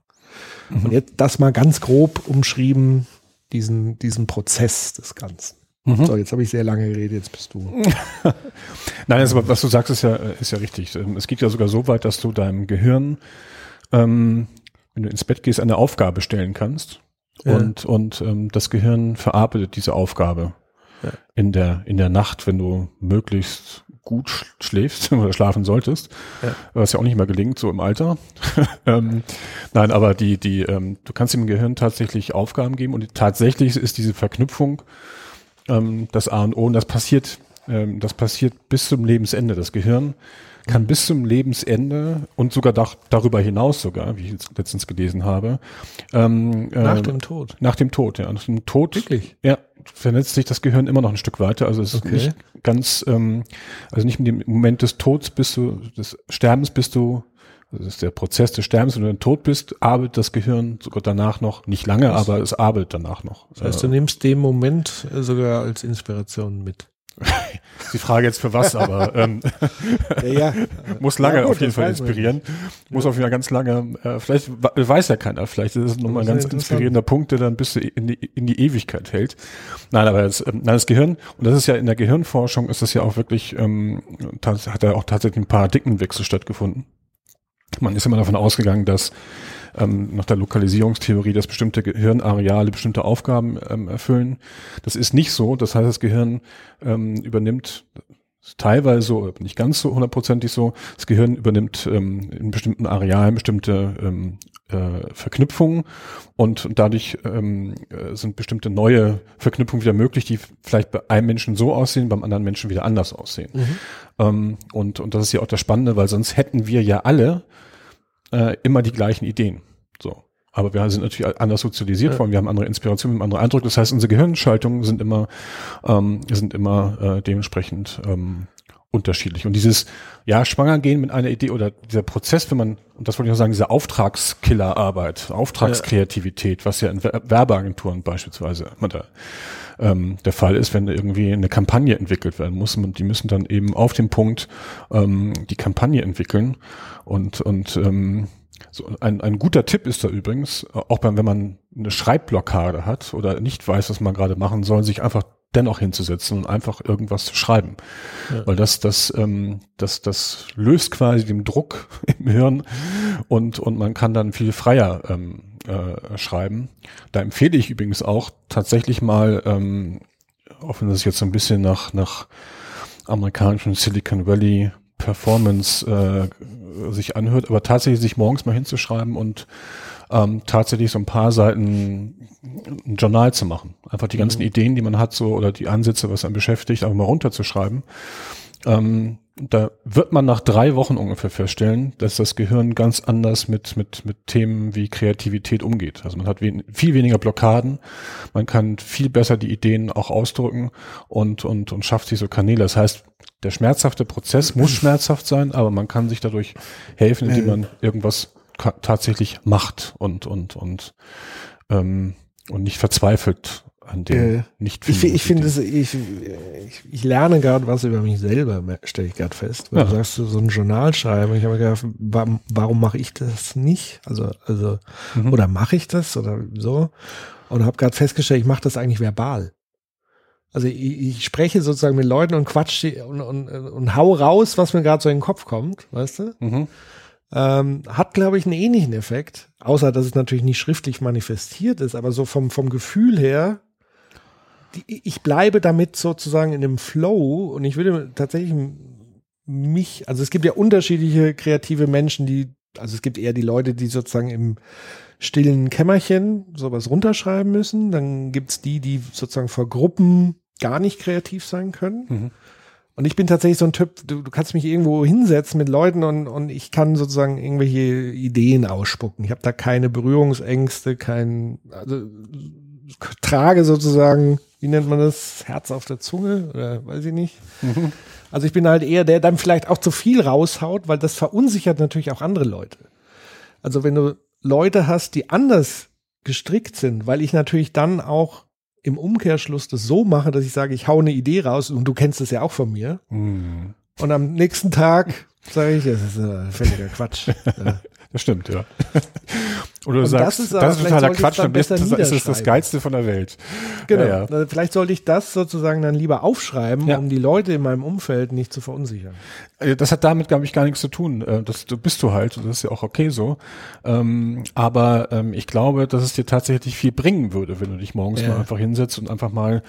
Mhm. Und jetzt das mal ganz grob umschrieben, diesen, diesen Prozess des Ganzen. Mhm. So, jetzt habe ich sehr lange geredet, jetzt bist du. Nein, also, was du sagst, ist ja, ist ja richtig. Es geht ja sogar so weit, dass du deinem Gehirn, ähm, wenn du ins Bett gehst, eine Aufgabe stellen kannst. Ja. Und, und ähm, das Gehirn verarbeitet diese Aufgabe ja. in, der, in der Nacht, wenn du möglichst gut schläfst oder schlafen solltest, ja. was ja auch nicht mehr gelingt, so im Alter. ähm, nein, aber die, die, ähm, du kannst dem Gehirn tatsächlich Aufgaben geben und tatsächlich ist diese Verknüpfung ähm, das A und O und das passiert, ähm, das passiert bis zum Lebensende. Das Gehirn kann bis zum Lebensende und sogar da, darüber hinaus sogar, wie ich jetzt letztens gelesen habe. Ähm, nach äh, dem Tod. Nach dem Tod, ja. Nach dem Tod. Wirklich? Ja, vernetzt sich das Gehirn immer noch ein Stück weiter. Also es okay. ist nicht ganz, ähm, also nicht mit dem Moment des Todes bist du, des Sterbens bist du, das ist der Prozess des Sterbens, wenn du dann tot bist, arbeitet das Gehirn sogar danach noch, nicht lange, aber es arbeitet danach noch. Das heißt, du nimmst den Moment sogar als Inspiration mit. die Frage jetzt für was, aber ähm, ja, ja. muss lange ja, gut, auf jeden Fall inspirieren. Muss auf jeden Fall ganz lange, äh, vielleicht weiß ja keiner, vielleicht ist es nochmal ein ganz inspirierender Punkt, der dann bis in die, in die Ewigkeit hält. Nein, aber das, ähm, nein, das Gehirn, und das ist ja in der Gehirnforschung, ist das ja auch wirklich, ähm, hat ja auch tatsächlich ein Paradigmenwechsel stattgefunden. Man ist immer davon ausgegangen, dass ähm, nach der Lokalisierungstheorie, dass bestimmte Gehirnareale bestimmte Aufgaben ähm, erfüllen. Das ist nicht so. Das heißt, das Gehirn ähm, übernimmt teilweise so, nicht ganz so hundertprozentig so, das Gehirn übernimmt ähm, in bestimmten Arealen bestimmte ähm, äh, Verknüpfungen und dadurch ähm, äh, sind bestimmte neue Verknüpfungen wieder möglich, die vielleicht bei einem Menschen so aussehen, beim anderen Menschen wieder anders aussehen. Mhm. Ähm, und, und das ist ja auch das Spannende, weil sonst hätten wir ja alle äh, immer die gleichen Ideen. So. Aber wir sind natürlich anders sozialisiert ja. worden, wir haben andere Inspirationen, wir haben andere Eindrücke. Das heißt, unsere Gehirnschaltungen sind immer, ähm, sind immer äh, dementsprechend ähm, unterschiedlich. Und dieses, ja, schwanger gehen mit einer Idee oder dieser Prozess, wenn man, und das wollte ich auch sagen, diese Auftragskillerarbeit, Auftragskreativität, ja. was ja in Werbeagenturen beispielsweise immer da, ähm, der Fall ist, wenn irgendwie eine Kampagne entwickelt werden muss. Und die müssen dann eben auf dem Punkt ähm, die Kampagne entwickeln und, und ähm, so ein, ein guter Tipp ist da übrigens, auch beim, wenn man eine Schreibblockade hat oder nicht weiß, was man gerade machen soll, sich einfach dennoch hinzusetzen und einfach irgendwas zu schreiben. Ja. Weil das, das, ähm, das, das löst quasi den Druck im Hirn und, und man kann dann viel freier ähm, äh, schreiben. Da empfehle ich übrigens auch tatsächlich mal, ähm, auch wenn das jetzt so ein bisschen nach, nach amerikanischen Silicon Valley Performance äh, sich anhört, aber tatsächlich sich morgens mal hinzuschreiben und ähm, tatsächlich so ein paar Seiten ein Journal zu machen. Einfach die ganzen mhm. Ideen, die man hat, so oder die Ansätze, was einen beschäftigt, einfach mal runterzuschreiben. Ähm, da wird man nach drei Wochen ungefähr feststellen, dass das Gehirn ganz anders mit, mit, mit Themen wie Kreativität umgeht. Also man hat wen, viel weniger Blockaden, man kann viel besser die Ideen auch ausdrücken und, und, und schafft sich so Kanäle. Das heißt, der schmerzhafte Prozess muss schmerzhaft sein, aber man kann sich dadurch helfen, indem man irgendwas tatsächlich macht und, und, und, ähm, und nicht verzweifelt an dem äh, nicht Ich, ich finde ich, ich, ich lerne gerade was über mich selber, stelle ich gerade fest. Weil ja. du sagst, so ein Journal schreiben. Ich habe mir gedacht, warum, warum mache ich das nicht? Also, also, mhm. oder mache ich das oder so? Und habe gerade festgestellt, ich mache das eigentlich verbal. Also ich, ich spreche sozusagen mit Leuten und quatsch und, und, und hau raus, was mir gerade so in den Kopf kommt, weißt du? Mhm. Ähm, hat, glaube ich, einen ähnlichen Effekt, außer dass es natürlich nicht schriftlich manifestiert ist, aber so vom, vom Gefühl her, die, ich bleibe damit sozusagen in dem Flow und ich würde tatsächlich mich, also es gibt ja unterschiedliche kreative Menschen, die, also es gibt eher die Leute, die sozusagen im stillen Kämmerchen sowas runterschreiben müssen, dann gibt's die, die sozusagen vor Gruppen gar nicht kreativ sein können. Mhm. Und ich bin tatsächlich so ein Typ, du, du kannst mich irgendwo hinsetzen mit Leuten und, und ich kann sozusagen irgendwelche Ideen ausspucken. Ich habe da keine Berührungsängste, kein, also trage sozusagen, wie nennt man das, Herz auf der Zunge oder weiß ich nicht. Mhm. Also ich bin halt eher der, der dann vielleicht auch zu viel raushaut, weil das verunsichert natürlich auch andere Leute. Also wenn du Leute hast, die anders gestrickt sind, weil ich natürlich dann auch im Umkehrschluss das so mache, dass ich sage, ich hau eine Idee raus und du kennst das ja auch von mir. Mhm. Und am nächsten Tag sage ich, das ist äh, völliger Quatsch. ja. Das stimmt, ja. Oder du sagst, das ist, das ist totaler Quatsch, bist, das ist das Geilste von der Welt. Genau. Ja, ja. Vielleicht sollte ich das sozusagen dann lieber aufschreiben, ja. um die Leute in meinem Umfeld nicht zu verunsichern. Äh, das hat damit, glaube ich, gar nichts zu tun. Äh, das bist du halt, das ist ja auch okay so. Ähm, aber ähm, ich glaube, dass es dir tatsächlich viel bringen würde, wenn du dich morgens mal einfach hinsetzt und einfach mal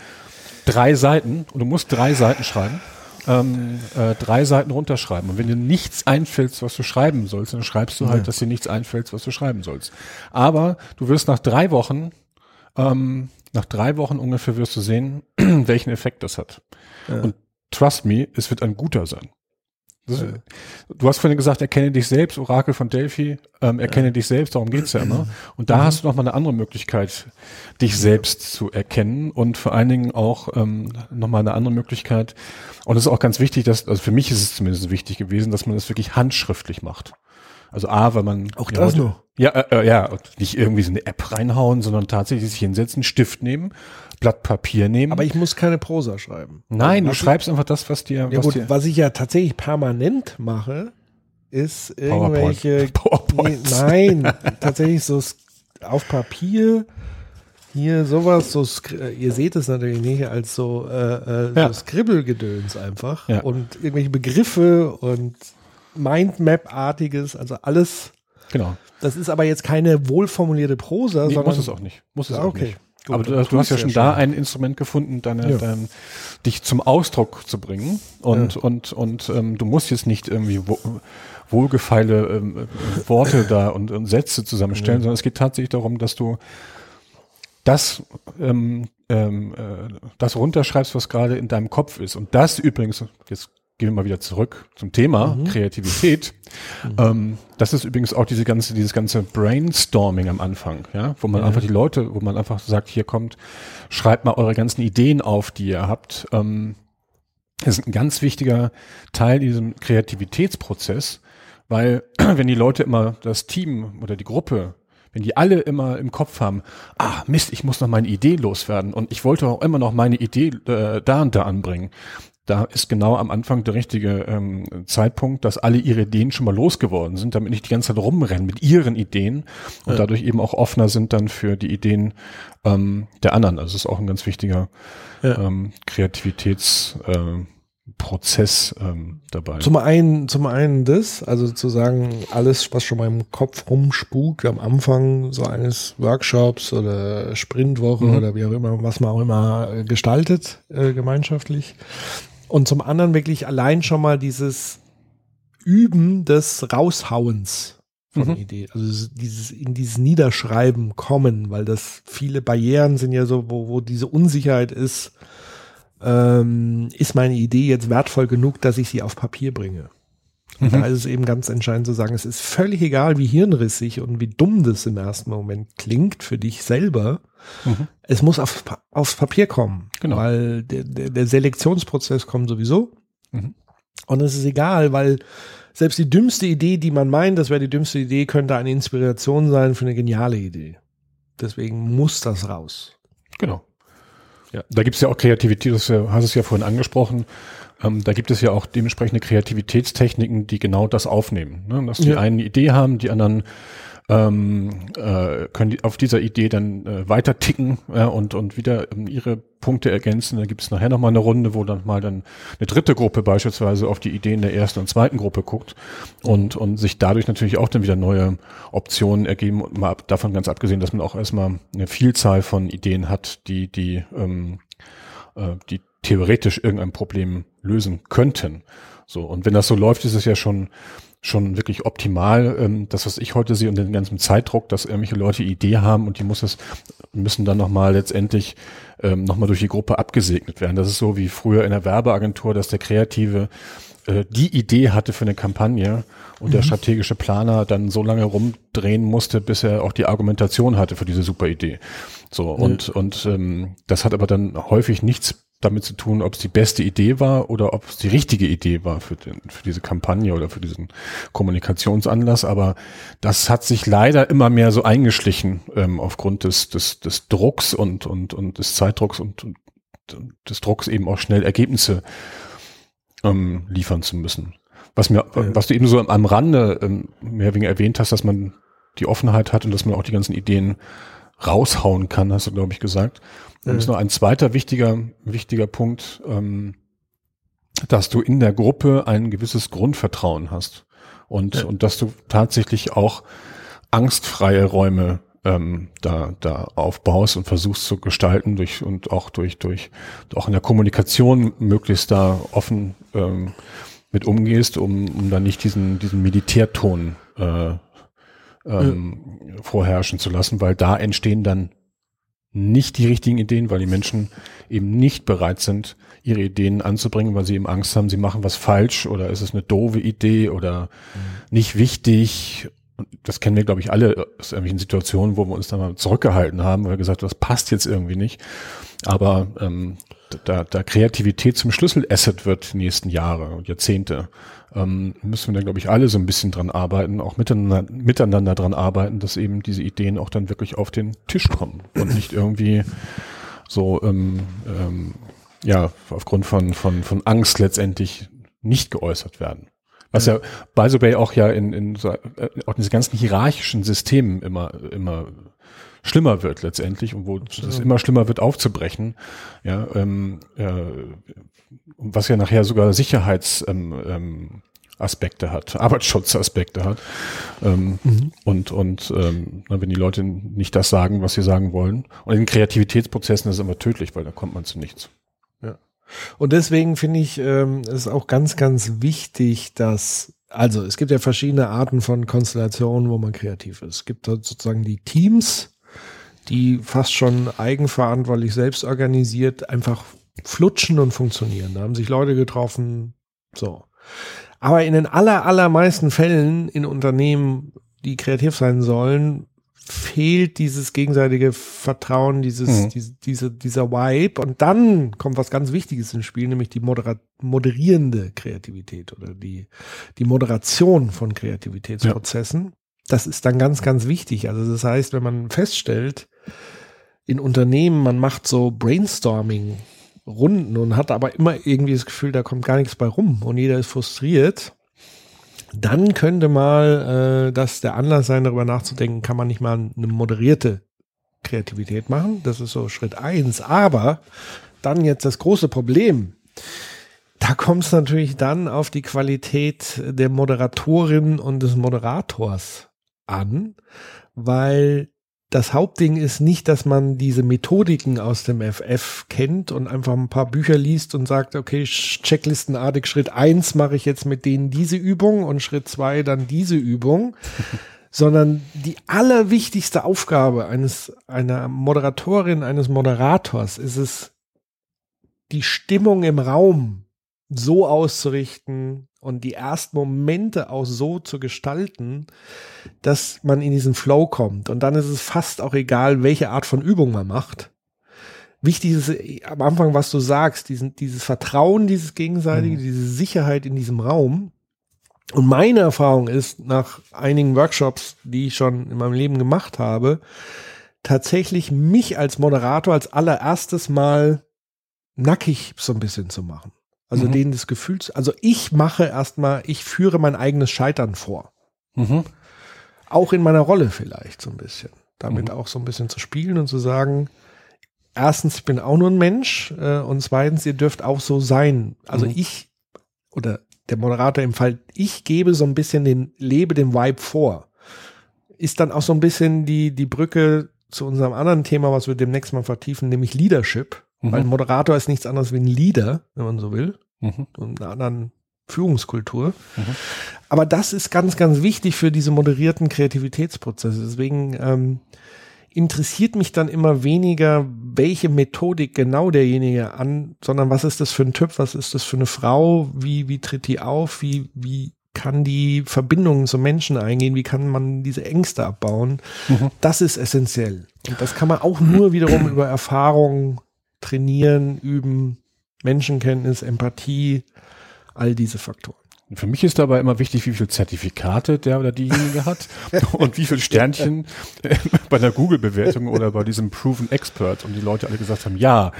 drei Seiten, und du musst drei Seiten schreiben ähm, äh, drei Seiten runterschreiben. Und wenn dir nichts einfällt, was du schreiben sollst, dann schreibst du halt, ja. dass dir nichts einfällt, was du schreiben sollst. Aber du wirst nach drei Wochen, ähm, nach drei Wochen ungefähr wirst du sehen, welchen Effekt das hat. Ja. Und trust me, es wird ein guter sein. Ja. Du hast vorhin gesagt, erkenne dich selbst, Orakel von Delphi, ähm, erkenne ja. dich selbst, darum geht's ja immer. Und da mhm. hast du noch mal eine andere Möglichkeit, dich selbst zu erkennen und vor allen Dingen auch ähm, noch mal eine andere Möglichkeit. Und es ist auch ganz wichtig, dass, also für mich ist es zumindest wichtig gewesen, dass man das wirklich handschriftlich macht. Also A, weil man auch ja, das heute, nur. Ja, äh, äh, ja, nicht irgendwie so eine App reinhauen, sondern tatsächlich sich hinsetzen, Stift nehmen Blatt Papier nehmen. Aber ich muss keine Prosa schreiben. Nein, du schreibst einfach das, was dir, ja, was gut, dir was ich ja tatsächlich permanent mache, ist irgendwelche PowerPoint. Nee, nein, tatsächlich so auf Papier hier sowas, so ihr seht es natürlich nicht als so, äh, äh, ja. so Skribbelgedöns einfach ja. und irgendwelche Begriffe und Mindmap-artiges, also alles. Genau. Das ist aber jetzt keine wohlformulierte Prosa, nee, sondern muss es auch nicht. Muss es ah, okay. auch nicht. Gut, aber du, du hast ja schon da ein Instrument gefunden, deine, ja. dein, dich zum Ausdruck zu bringen. Und, ja. und, und ähm, du musst jetzt nicht irgendwie wo, wohlgefeile ähm, Worte da und, und Sätze zusammenstellen, ja. sondern es geht tatsächlich darum, dass du das, ähm, ähm, äh, das runterschreibst, was gerade in deinem Kopf ist. Und das übrigens, jetzt gehen wir mal wieder zurück zum Thema mhm. Kreativität. Mhm. Ähm, das ist übrigens auch diese ganze, dieses ganze Brainstorming am Anfang, ja, wo man mhm. einfach die Leute, wo man einfach sagt, hier kommt, schreibt mal eure ganzen Ideen auf, die ihr habt. Ähm, das ist ein ganz wichtiger Teil diesem Kreativitätsprozess, weil wenn die Leute immer das Team oder die Gruppe wenn die alle immer im Kopf haben, ah Mist, ich muss noch meine Idee loswerden und ich wollte auch immer noch meine Idee äh, da und da anbringen, da ist genau am Anfang der richtige ähm, Zeitpunkt, dass alle ihre Ideen schon mal losgeworden sind, damit nicht die ganze Zeit rumrennen mit ihren Ideen und ja. dadurch eben auch offener sind dann für die Ideen ähm, der anderen. Also es ist auch ein ganz wichtiger ja. ähm, Kreativitäts äh, Prozess ähm, dabei. Zum einen, zum einen das, also zu sagen, alles, was schon mal im Kopf rumspukt am Anfang so eines Workshops oder Sprintwoche mhm. oder wie auch immer, was man auch immer äh, gestaltet, äh, gemeinschaftlich. Und zum anderen wirklich allein schon mal dieses Üben des Raushauens von mhm. Ideen. Also dieses in dieses Niederschreiben kommen, weil das viele Barrieren sind ja so, wo, wo diese Unsicherheit ist ähm, ist meine Idee jetzt wertvoll genug, dass ich sie auf Papier bringe. Und mhm. da ist es eben ganz entscheidend zu sagen, es ist völlig egal, wie hirnrissig und wie dumm das im ersten Moment klingt für dich selber. Mhm. Es muss auf, aufs Papier kommen, genau. weil der, der, der Selektionsprozess kommt sowieso. Mhm. Und es ist egal, weil selbst die dümmste Idee, die man meint, das wäre die dümmste Idee, könnte eine Inspiration sein für eine geniale Idee. Deswegen muss das raus. Genau. Ja, da gibt es ja auch Kreativität, das hast es ja vorhin angesprochen. Ähm, da gibt es ja auch dementsprechende Kreativitätstechniken, die genau das aufnehmen. Ne? Dass die ja. einen eine Idee haben, die anderen ähm, äh, können die auf dieser Idee dann äh, weiter ticken äh, und, und wieder ähm, ihre Punkte ergänzen. Dann gibt es nachher nochmal eine Runde, wo dann mal dann eine dritte Gruppe beispielsweise auf die Ideen der ersten und zweiten Gruppe guckt und, und sich dadurch natürlich auch dann wieder neue Optionen ergeben. Und mal ab, davon ganz abgesehen, dass man auch erstmal eine Vielzahl von Ideen hat, die, die, ähm, äh, die theoretisch irgendein Problem lösen könnten. So, und wenn das so läuft, ist es ja schon schon wirklich optimal. Ähm, das, was ich heute sehe und den ganzen Zeitdruck, dass irgendwelche Leute Idee haben und die muss es, müssen dann nochmal letztendlich ähm, nochmal durch die Gruppe abgesegnet werden. Das ist so wie früher in der Werbeagentur, dass der Kreative äh, die Idee hatte für eine Kampagne und mhm. der strategische Planer dann so lange rumdrehen musste, bis er auch die Argumentation hatte für diese super Idee. So, und, mhm. und ähm, das hat aber dann häufig nichts damit zu tun, ob es die beste Idee war oder ob es die richtige Idee war für, den, für diese Kampagne oder für diesen Kommunikationsanlass. Aber das hat sich leider immer mehr so eingeschlichen ähm, aufgrund des, des, des Drucks und, und, und des Zeitdrucks und, und des Drucks eben auch schnell Ergebnisse ähm, liefern zu müssen. Was mir, ja. was du eben so am Rande ähm, mehr wegen erwähnt hast, dass man die Offenheit hat und dass man auch die ganzen Ideen raushauen kann, hast du, glaube ich, gesagt. Und ist noch ein zweiter wichtiger, wichtiger Punkt, ähm, dass du in der Gruppe ein gewisses Grundvertrauen hast und, ja. und dass du tatsächlich auch angstfreie Räume ähm, da, da aufbaust und versuchst zu gestalten durch und auch durch, durch auch in der Kommunikation möglichst da offen ähm, mit umgehst, um, um dann nicht diesen, diesen Militärton äh, ähm, ja. vorherrschen zu lassen, weil da entstehen dann nicht die richtigen Ideen, weil die Menschen eben nicht bereit sind, ihre Ideen anzubringen, weil sie eben Angst haben, sie machen was falsch oder ist es eine doofe Idee oder mhm. nicht wichtig. Und das kennen wir, glaube ich, alle aus irgendwelchen Situationen, wo wir uns dann mal zurückgehalten haben, weil wir gesagt haben, das passt jetzt irgendwie nicht. Aber ähm, da, da Kreativität zum Schlüsselasset wird die nächsten Jahre und Jahrzehnte, ähm, müssen wir da, glaube ich, alle so ein bisschen dran arbeiten, auch miteinander, miteinander dran arbeiten, dass eben diese Ideen auch dann wirklich auf den Tisch kommen und nicht irgendwie so, ähm, ähm, ja, aufgrund von, von, von Angst letztendlich nicht geäußert werden. Was ja, by the way, auch ja in, in so, äh, in diesen ganzen hierarchischen Systemen immer, immer schlimmer wird letztendlich und wo es immer schlimmer wird aufzubrechen. Ja, ähm, äh, was ja nachher sogar Sicherheits ähm, ähm, Aspekte hat, Arbeitsschutzaspekte hat. Ähm, mhm. Und, und ähm, wenn die Leute nicht das sagen, was sie sagen wollen. Und in Kreativitätsprozessen ist es immer tödlich, weil da kommt man zu nichts. Ja. Und deswegen finde ich ähm, es auch ganz, ganz wichtig, dass also es gibt ja verschiedene Arten von Konstellationen, wo man kreativ ist. Es gibt sozusagen die Teams, die fast schon eigenverantwortlich selbst organisiert einfach flutschen und funktionieren. Da haben sich Leute getroffen, so. Aber in den aller, allermeisten Fällen in Unternehmen, die kreativ sein sollen, fehlt dieses gegenseitige Vertrauen, dieses, mhm. diese, diese, dieser Vibe. Und dann kommt was ganz Wichtiges ins Spiel, nämlich die Modera moderierende Kreativität oder die, die Moderation von Kreativitätsprozessen. Ja. Das ist dann ganz, ganz wichtig. Also das heißt, wenn man feststellt, in Unternehmen, man macht so Brainstorming Runden und hat aber immer irgendwie das Gefühl, da kommt gar nichts bei rum und jeder ist frustriert, dann könnte mal äh, das der Anlass sein, darüber nachzudenken, kann man nicht mal eine moderierte Kreativität machen. Das ist so Schritt eins. Aber dann jetzt das große Problem. Da kommt es natürlich dann auf die Qualität der Moderatorin und des Moderators an, weil das Hauptding ist nicht, dass man diese Methodiken aus dem FF kennt und einfach ein paar Bücher liest und sagt, okay, checklistenartig Schritt eins mache ich jetzt mit denen diese Übung und Schritt zwei dann diese Übung, sondern die allerwichtigste Aufgabe eines, einer Moderatorin, eines Moderators ist es, die Stimmung im Raum so auszurichten, und die ersten Momente auch so zu gestalten, dass man in diesen Flow kommt. Und dann ist es fast auch egal, welche Art von Übung man macht. Wichtig ist am Anfang, was du sagst, diesen, dieses Vertrauen, dieses gegenseitige, mhm. diese Sicherheit in diesem Raum. Und meine Erfahrung ist, nach einigen Workshops, die ich schon in meinem Leben gemacht habe, tatsächlich mich als Moderator als allererstes mal nackig so ein bisschen zu machen. Also mhm. denen das Gefühl, also ich mache erstmal, ich führe mein eigenes Scheitern vor. Mhm. Auch in meiner Rolle vielleicht so ein bisschen. Damit mhm. auch so ein bisschen zu spielen und zu sagen, erstens, ich bin auch nur ein Mensch äh, und zweitens, ihr dürft auch so sein. Also mhm. ich oder der Moderator im Fall, ich gebe so ein bisschen den, lebe den Vibe vor. Ist dann auch so ein bisschen die, die Brücke zu unserem anderen Thema, was wir demnächst mal vertiefen, nämlich Leadership. Mhm. Weil ein Moderator ist nichts anderes wie ein Leader, wenn man so will. Mhm. Und einer anderen Führungskultur. Mhm. Aber das ist ganz, ganz wichtig für diese moderierten Kreativitätsprozesse. Deswegen ähm, interessiert mich dann immer weniger, welche Methodik genau derjenige an, sondern was ist das für ein Typ, was ist das für eine Frau, wie, wie tritt die auf, wie, wie kann die Verbindungen zu Menschen eingehen, wie kann man diese Ängste abbauen. Mhm. Das ist essentiell. Und das kann man auch nur wiederum über Erfahrung trainieren, üben, Menschenkenntnis, Empathie, all diese Faktoren. Für mich ist dabei immer wichtig, wie viele Zertifikate der oder diejenige hat und wie viele Sternchen bei der Google-Bewertung oder bei diesem Proven Expert und die Leute alle gesagt haben, ja,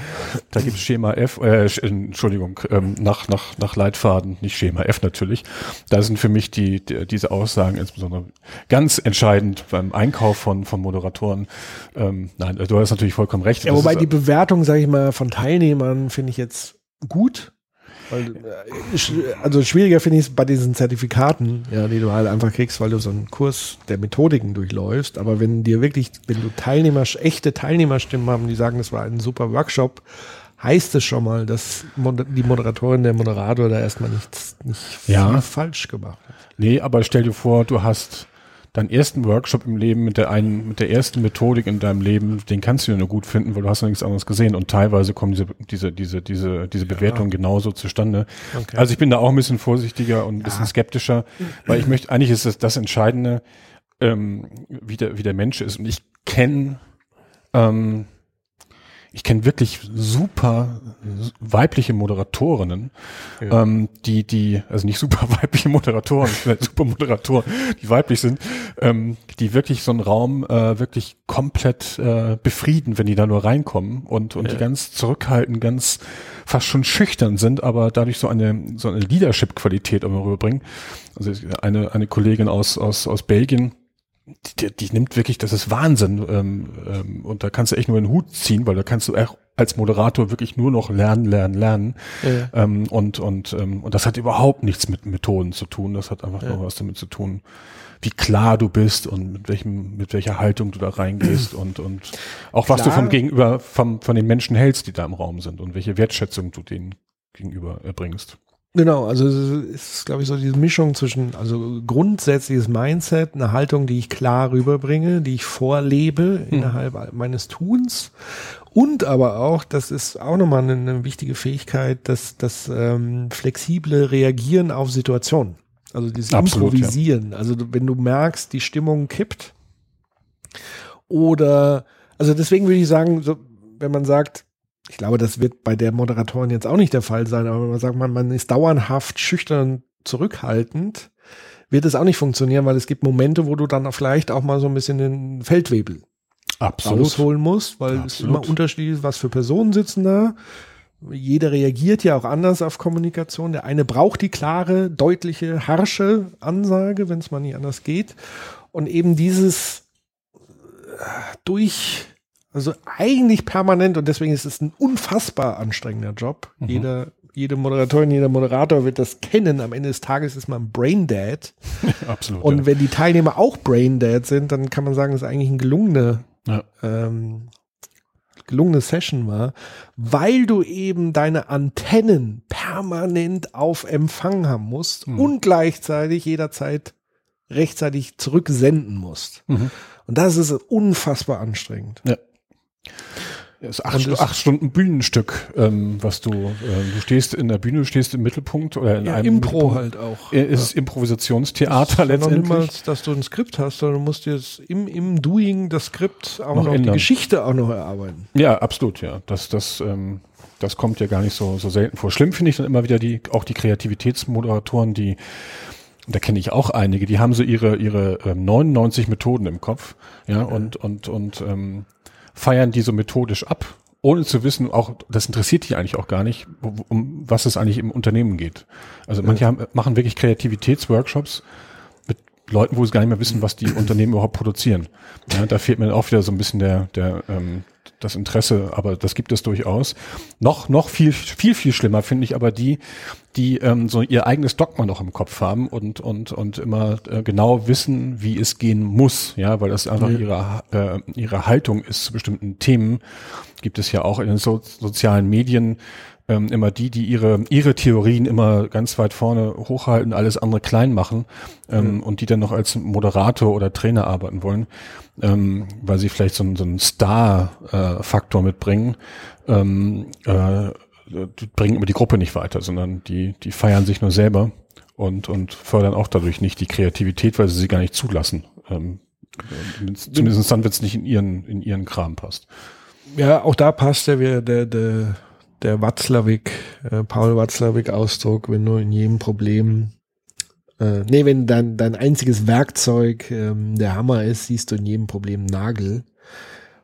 da gibt es Schema F, äh, Entschuldigung, ähm, nach, nach, nach Leitfaden, nicht Schema F natürlich. Da sind für mich die, die diese Aussagen insbesondere ganz entscheidend beim Einkauf von, von Moderatoren. Ähm, nein, du hast natürlich vollkommen recht. Ja, wobei ist, die Bewertung, sage ich mal, von Teilnehmern finde ich jetzt gut äh, also schwieriger finde ich es bei diesen Zertifikaten, ja, die du halt einfach kriegst, weil du so einen Kurs der Methodiken durchläufst. Aber wenn dir wirklich, wenn du Teilnehmer, echte Teilnehmerstimmen haben, die sagen, das war ein super Workshop, heißt es schon mal, dass die Moderatorin, der Moderator da erstmal nichts, nicht ja. falsch gemacht hat. Nee, aber stell dir vor, du hast deinen ersten Workshop im Leben mit der einen, mit der ersten Methodik in deinem Leben, den kannst du ja nur gut finden, weil du hast noch nichts anderes gesehen und teilweise kommen diese, diese, diese, diese, diese Bewertungen ja. genauso zustande. Okay. Also ich bin da auch ein bisschen vorsichtiger und ein bisschen ja. skeptischer, weil ich möchte, eigentlich ist es das Entscheidende, ähm, wie der, wie der Mensch ist und ich kenne, ähm, ich kenne wirklich super weibliche Moderatorinnen, ja. ähm, die, die, also nicht super weibliche Moderatoren, super Moderatoren, die weiblich sind, ähm, die wirklich so einen Raum äh, wirklich komplett äh, befrieden, wenn die da nur reinkommen und, und ja. die ganz zurückhaltend, ganz fast schon schüchtern sind, aber dadurch so eine, so eine Leadership-Qualität immer rüberbringen. Also eine, eine Kollegin aus, aus, aus Belgien, die, die nimmt wirklich, das ist Wahnsinn. Ähm, ähm, und da kannst du echt nur den Hut ziehen, weil da kannst du auch als Moderator wirklich nur noch lernen, lernen, lernen. Ja. Ähm, und, und, ähm, und das hat überhaupt nichts mit Methoden zu tun. Das hat einfach ja. nur was damit zu tun, wie klar du bist und mit welchem, mit welcher Haltung du da reingehst und, und auch was du vom Gegenüber, vom, von den Menschen hältst, die da im Raum sind und welche Wertschätzung du denen gegenüber erbringst. Genau, also es ist, glaube ich, so diese Mischung zwischen, also grundsätzliches Mindset, eine Haltung, die ich klar rüberbringe, die ich vorlebe hm. innerhalb meines Tuns und aber auch, das ist auch nochmal eine, eine wichtige Fähigkeit, dass das ähm, flexible Reagieren auf Situationen. Also dieses Absolut, Improvisieren. Ja. Also wenn du merkst, die Stimmung kippt oder, also deswegen würde ich sagen, so, wenn man sagt, ich glaube, das wird bei der Moderatorin jetzt auch nicht der Fall sein, aber wenn man sagt, man, man ist dauerhaft schüchtern zurückhaltend, wird es auch nicht funktionieren, weil es gibt Momente, wo du dann vielleicht auch mal so ein bisschen den Feldwebel Absolut. rausholen musst, weil Absolut. es immer unterschiedlich ist, was für Personen sitzen da. jeder reagiert ja auch anders auf Kommunikation. Der eine braucht die klare, deutliche, harsche Ansage, wenn es mal nicht anders geht. Und eben dieses äh, durch, also eigentlich permanent, und deswegen ist es ein unfassbar anstrengender Job. Mhm. Jeder, jede Moderatorin, jeder Moderator wird das kennen. Am Ende des Tages ist man Brain Dead. Absolut. Und ja. wenn die Teilnehmer auch Brain Dead sind, dann kann man sagen, das ist eigentlich ein gelungener ja. ähm, gelungene Session war, weil du eben deine Antennen permanent auf Empfang haben musst mhm. und gleichzeitig jederzeit rechtzeitig zurücksenden musst. Mhm. Und das ist unfassbar anstrengend. Ja. Das ist acht, acht Stunden Bühnenstück, ähm, was du, äh, du stehst in der Bühne, stehst im Mittelpunkt oder in ja, einem Impro halt auch. Ist ja. Improvisationstheater das letztendlich. Noch niemals, dass du ein Skript hast, sondern du musst jetzt im, im Doing das Skript auch noch, noch die Geschichte auch noch erarbeiten. Ja, absolut, ja. Das, das, ähm, das kommt ja gar nicht so, so selten vor. Schlimm finde ich dann immer wieder die, auch die Kreativitätsmoderatoren, die, da kenne ich auch einige, die haben so ihre, ihre ähm, 99 Methoden im Kopf, ja, und, und, und, ähm, feiern die so methodisch ab, ohne zu wissen, auch das interessiert dich eigentlich auch gar nicht, um was es eigentlich im Unternehmen geht. Also manche haben, machen wirklich Kreativitätsworkshops mit Leuten, wo sie gar nicht mehr wissen, was die Unternehmen überhaupt produzieren. Ja, da fehlt mir auch wieder so ein bisschen der, der ähm, das Interesse, aber das gibt es durchaus. Noch, noch viel, viel, viel schlimmer finde ich aber die, die ähm, so ihr eigenes Dogma noch im Kopf haben und und und immer äh, genau wissen, wie es gehen muss, ja, weil das einfach ja. ihre äh, ihre Haltung ist zu bestimmten Themen. Gibt es ja auch in den so sozialen Medien ähm, immer die, die ihre ihre Theorien immer ganz weit vorne hochhalten, alles andere klein machen ähm, ja. und die dann noch als Moderator oder Trainer arbeiten wollen, ähm, weil sie vielleicht so, so einen Star-Faktor äh, mitbringen. Ähm, äh, bringen immer die Gruppe nicht weiter, sondern die, die feiern sich nur selber und, und fördern auch dadurch nicht die Kreativität, weil sie sie gar nicht zulassen. Ähm, zumindest dann, wenn es nicht in ihren, in ihren Kram passt. Ja, auch da passt der, der, der, der Watzlawick, äh, Paul Watzlawick-Ausdruck, wenn du in jedem Problem, äh, nee, wenn dein, dein einziges Werkzeug ähm, der Hammer ist, siehst du in jedem Problem Nagel.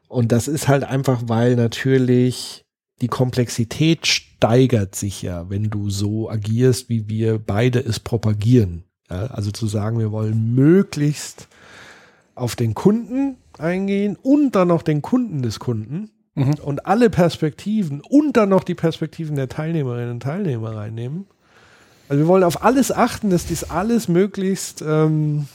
Und das ist halt einfach, weil natürlich die Komplexität steigert sich ja, wenn du so agierst, wie wir beide es propagieren. Ja, also zu sagen, wir wollen möglichst auf den Kunden eingehen und dann noch den Kunden des Kunden mhm. und alle Perspektiven und dann noch die Perspektiven der Teilnehmerinnen und Teilnehmer reinnehmen. Also wir wollen auf alles achten, dass dies alles möglichst ähm,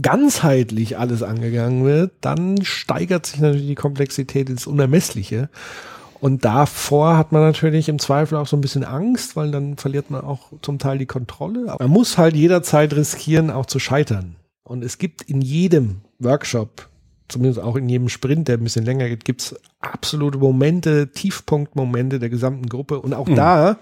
ganzheitlich alles angegangen wird, dann steigert sich natürlich die Komplexität ins Unermessliche. Und davor hat man natürlich im Zweifel auch so ein bisschen Angst, weil dann verliert man auch zum Teil die Kontrolle. Man muss halt jederzeit riskieren, auch zu scheitern. Und es gibt in jedem Workshop, zumindest auch in jedem Sprint, der ein bisschen länger geht, gibt es absolute Momente, Tiefpunktmomente der gesamten Gruppe. Und auch mhm. da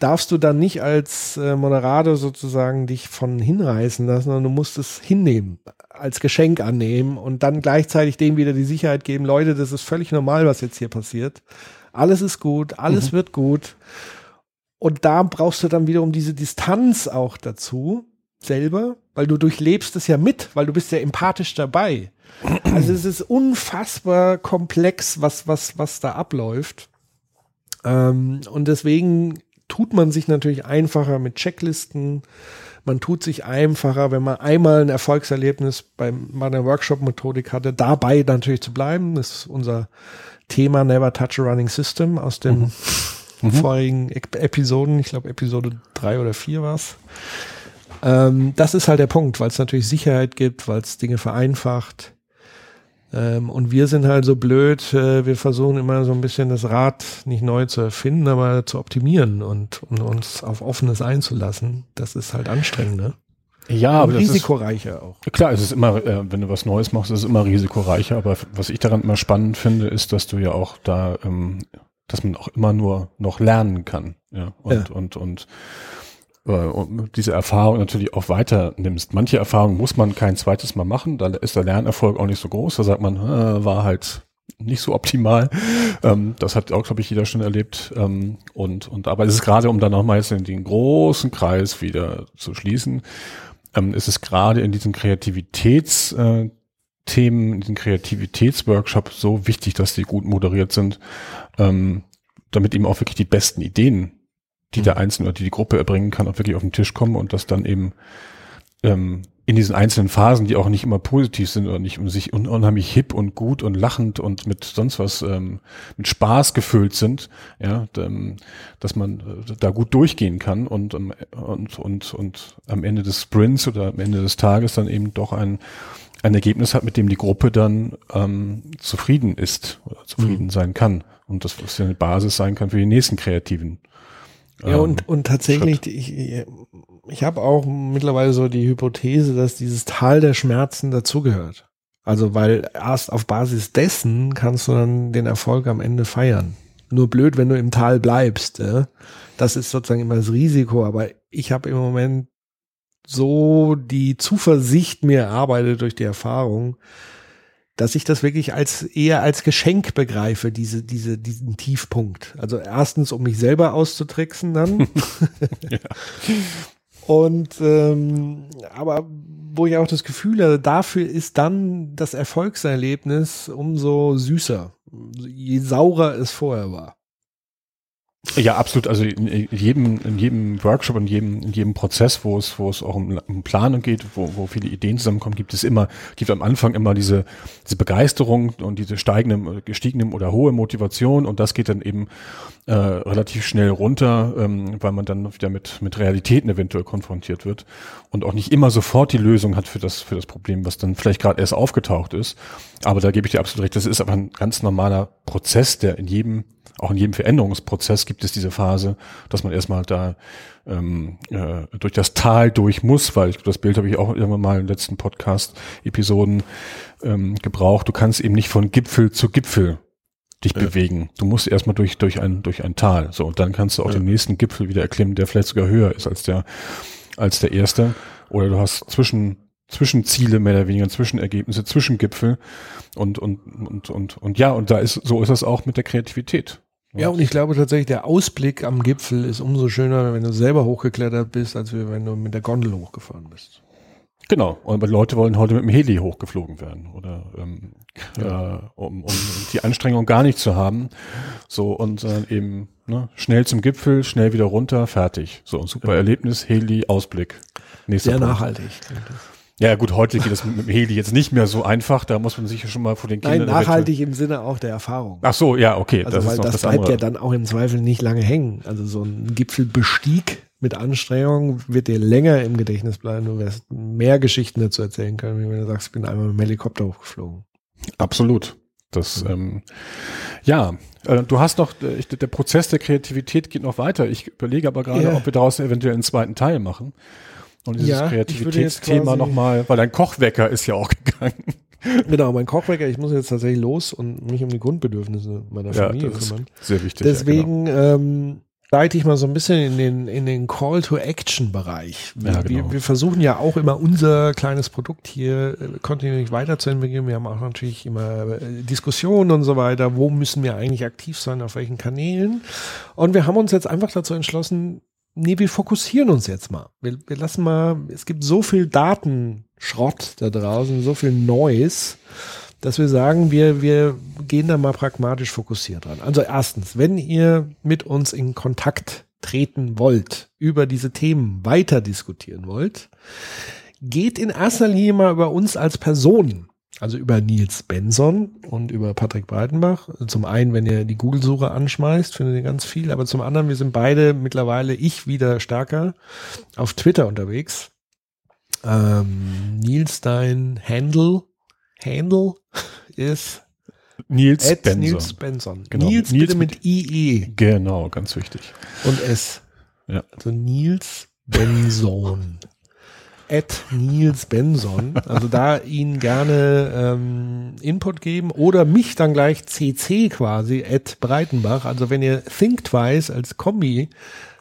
darfst du dann nicht als äh, Moderator sozusagen dich von hinreißen lassen, sondern du musst es hinnehmen, als Geschenk annehmen und dann gleichzeitig denen wieder die Sicherheit geben, Leute, das ist völlig normal, was jetzt hier passiert. Alles ist gut, alles mhm. wird gut. Und da brauchst du dann wiederum diese Distanz auch dazu, selber, weil du durchlebst es ja mit, weil du bist ja empathisch dabei. Also es ist unfassbar komplex, was, was, was da abläuft. Ähm, und deswegen tut man sich natürlich einfacher mit Checklisten. Man tut sich einfacher, wenn man einmal ein Erfolgserlebnis bei meiner Workshop-Methodik hatte, dabei natürlich zu bleiben. Das ist unser Thema Never Touch a Running System aus den mhm. mhm. vorigen Episoden. Ich glaube, Episode drei oder vier war's. Ähm, das ist halt der Punkt, weil es natürlich Sicherheit gibt, weil es Dinge vereinfacht. Ähm, und wir sind halt so blöd, äh, wir versuchen immer so ein bisschen das Rad nicht neu zu erfinden, aber zu optimieren und, und uns auf Offenes einzulassen. Das ist halt anstrengend, ne? Ja, aber und risikoreicher ist, auch. Klar, es ist immer, äh, wenn du was Neues machst, ist es immer risikoreicher. Aber was ich daran immer spannend finde, ist, dass du ja auch da, ähm, dass man auch immer nur noch lernen kann. Ja, und, ja. und, und äh, diese Erfahrung natürlich auch weiter nimmst. Manche Erfahrungen muss man kein zweites Mal machen, da ist der Lernerfolg auch nicht so groß. Da sagt man, äh, war halt nicht so optimal. Ähm, das hat auch, glaube ich, jeder schon erlebt. Ähm, und, und aber es ist gerade, um dann nochmal jetzt in den großen Kreis wieder zu schließen, ähm, ist es gerade in diesen Kreativitätsthemen, in diesen Kreativitätsworkshops so wichtig, dass die gut moderiert sind. Ähm, damit eben auch wirklich die besten Ideen, die mhm. der Einzelne oder die die Gruppe erbringen kann, auch wirklich auf den Tisch kommen und das dann eben ähm, in diesen einzelnen Phasen, die auch nicht immer positiv sind oder nicht um sich un unheimlich hip und gut und lachend und mit sonst was ähm, mit Spaß gefüllt sind, ja, ähm, dass man äh, da gut durchgehen kann und, und und und am Ende des Sprints oder am Ende des Tages dann eben doch ein ein Ergebnis hat, mit dem die Gruppe dann ähm, zufrieden ist oder zufrieden mhm. sein kann und das was ja eine Basis sein kann für die nächsten kreativen ja, und, ähm, und tatsächlich, ich, ich habe auch mittlerweile so die Hypothese, dass dieses Tal der Schmerzen dazugehört. Also, weil erst auf Basis dessen kannst du dann den Erfolg am Ende feiern. Nur blöd, wenn du im Tal bleibst. Ja? Das ist sozusagen immer das Risiko. Aber ich habe im Moment so die Zuversicht mir erarbeitet durch die Erfahrung, dass ich das wirklich als eher als Geschenk begreife, diese, diese, diesen Tiefpunkt. Also erstens, um mich selber auszutricksen dann. ja. Und ähm, aber wo ich auch das Gefühl habe, dafür ist dann das Erfolgserlebnis umso süßer, je saurer es vorher war. Ja, absolut. Also in jedem, in jedem Workshop, in jedem, in jedem Prozess, wo es, wo es auch um, um Planung geht, wo, wo viele Ideen zusammenkommen, gibt es immer, gibt am Anfang immer diese, diese Begeisterung und diese steigende, gestiegene oder hohe Motivation und das geht dann eben äh, relativ schnell runter, ähm, weil man dann wieder mit, mit Realitäten eventuell konfrontiert wird und auch nicht immer sofort die Lösung hat für das, für das Problem, was dann vielleicht gerade erst aufgetaucht ist. Aber da gebe ich dir absolut recht, das ist aber ein ganz normaler Prozess, der in jedem auch in jedem Veränderungsprozess gibt es diese Phase, dass man erstmal da ähm, äh, durch das Tal durch muss, weil ich, das Bild habe ich auch irgendwann mal in den letzten Podcast-Episoden ähm, gebraucht. Du kannst eben nicht von Gipfel zu Gipfel dich ja. bewegen. Du musst erstmal durch, durch ein, durch ein Tal. So, und dann kannst du auch ja. den nächsten Gipfel wieder erklimmen, der vielleicht sogar höher ist als der, als der erste. Oder du hast zwischen Zwischenziele mehr oder weniger, Zwischenergebnisse, Zwischengipfel und, und, und, und, und ja, und da ist, so ist das auch mit der Kreativität. Ja, und ich glaube tatsächlich, der Ausblick am Gipfel ist umso schöner, wenn du selber hochgeklettert bist, als wenn du mit der Gondel hochgefahren bist. Genau, und Leute wollen heute mit dem Heli hochgeflogen werden oder ähm, ja. äh, um, um die Anstrengung gar nicht zu haben. So und äh, eben ne, schnell zum Gipfel, schnell wieder runter, fertig. So ein super ja. Erlebnis, Heli, Ausblick. Nächster Sehr Punkt. nachhaltig. Ja gut, heute geht es mit dem Heli jetzt nicht mehr so einfach, da muss man sich schon mal vor den Kindern... Nein, nachhaltig im Sinne auch der Erfahrung. Ach so, ja, okay. Also das weil das, das bleibt andere. ja dann auch im Zweifel nicht lange hängen. Also so ein Gipfelbestieg mit Anstrengung wird dir länger im Gedächtnis bleiben. Du wirst mehr Geschichten dazu erzählen können, wie wenn du sagst, ich bin einmal mit dem Helikopter hochgeflogen. Absolut. Das, ähm, ja, äh, du hast noch, äh, der Prozess der Kreativität geht noch weiter. Ich überlege aber gerade, ja. ob wir daraus eventuell einen zweiten Teil machen. Und dieses ja, Kreativitätsthema nochmal, weil dein Kochwecker ist ja auch gegangen. Genau, mein Kochwecker, ich muss jetzt tatsächlich los und mich um die Grundbedürfnisse meiner ja, Familie kümmern. Sehr wichtig. Deswegen ja, genau. ähm, leite ich mal so ein bisschen in den, in den Call-to-Action-Bereich. Wir, ja, genau. wir, wir, versuchen ja auch immer unser kleines Produkt hier äh, kontinuierlich weiterzuentwickeln. Wir haben auch natürlich immer äh, Diskussionen und so weiter. Wo müssen wir eigentlich aktiv sein, auf welchen Kanälen? Und wir haben uns jetzt einfach dazu entschlossen, nee, wir fokussieren uns jetzt mal. Wir, wir lassen mal, es gibt so viel Datenschrott da draußen, so viel Neues, dass wir sagen, wir, wir gehen da mal pragmatisch fokussiert dran. Also erstens, wenn ihr mit uns in Kontakt treten wollt, über diese Themen weiter diskutieren wollt, geht in erster Linie mal über uns als Personen also über Nils Benson und über Patrick Breitenbach. Zum einen, wenn ihr die Google-Suche anschmeißt, findet ihr ganz viel, aber zum anderen, wir sind beide mittlerweile, ich wieder stärker, auf Twitter unterwegs. Ähm, Nils, dein Handle, Handle ist Nils Benson. Nils Benson. Genau. Nils, Nils bitte mit, mit IE. Genau, ganz wichtig. Und S. Ja. Also Nils Benson at Nils Benson. Also da ihn gerne ähm, Input geben oder mich dann gleich CC quasi at Breitenbach. Also wenn ihr Think Twice als Kombi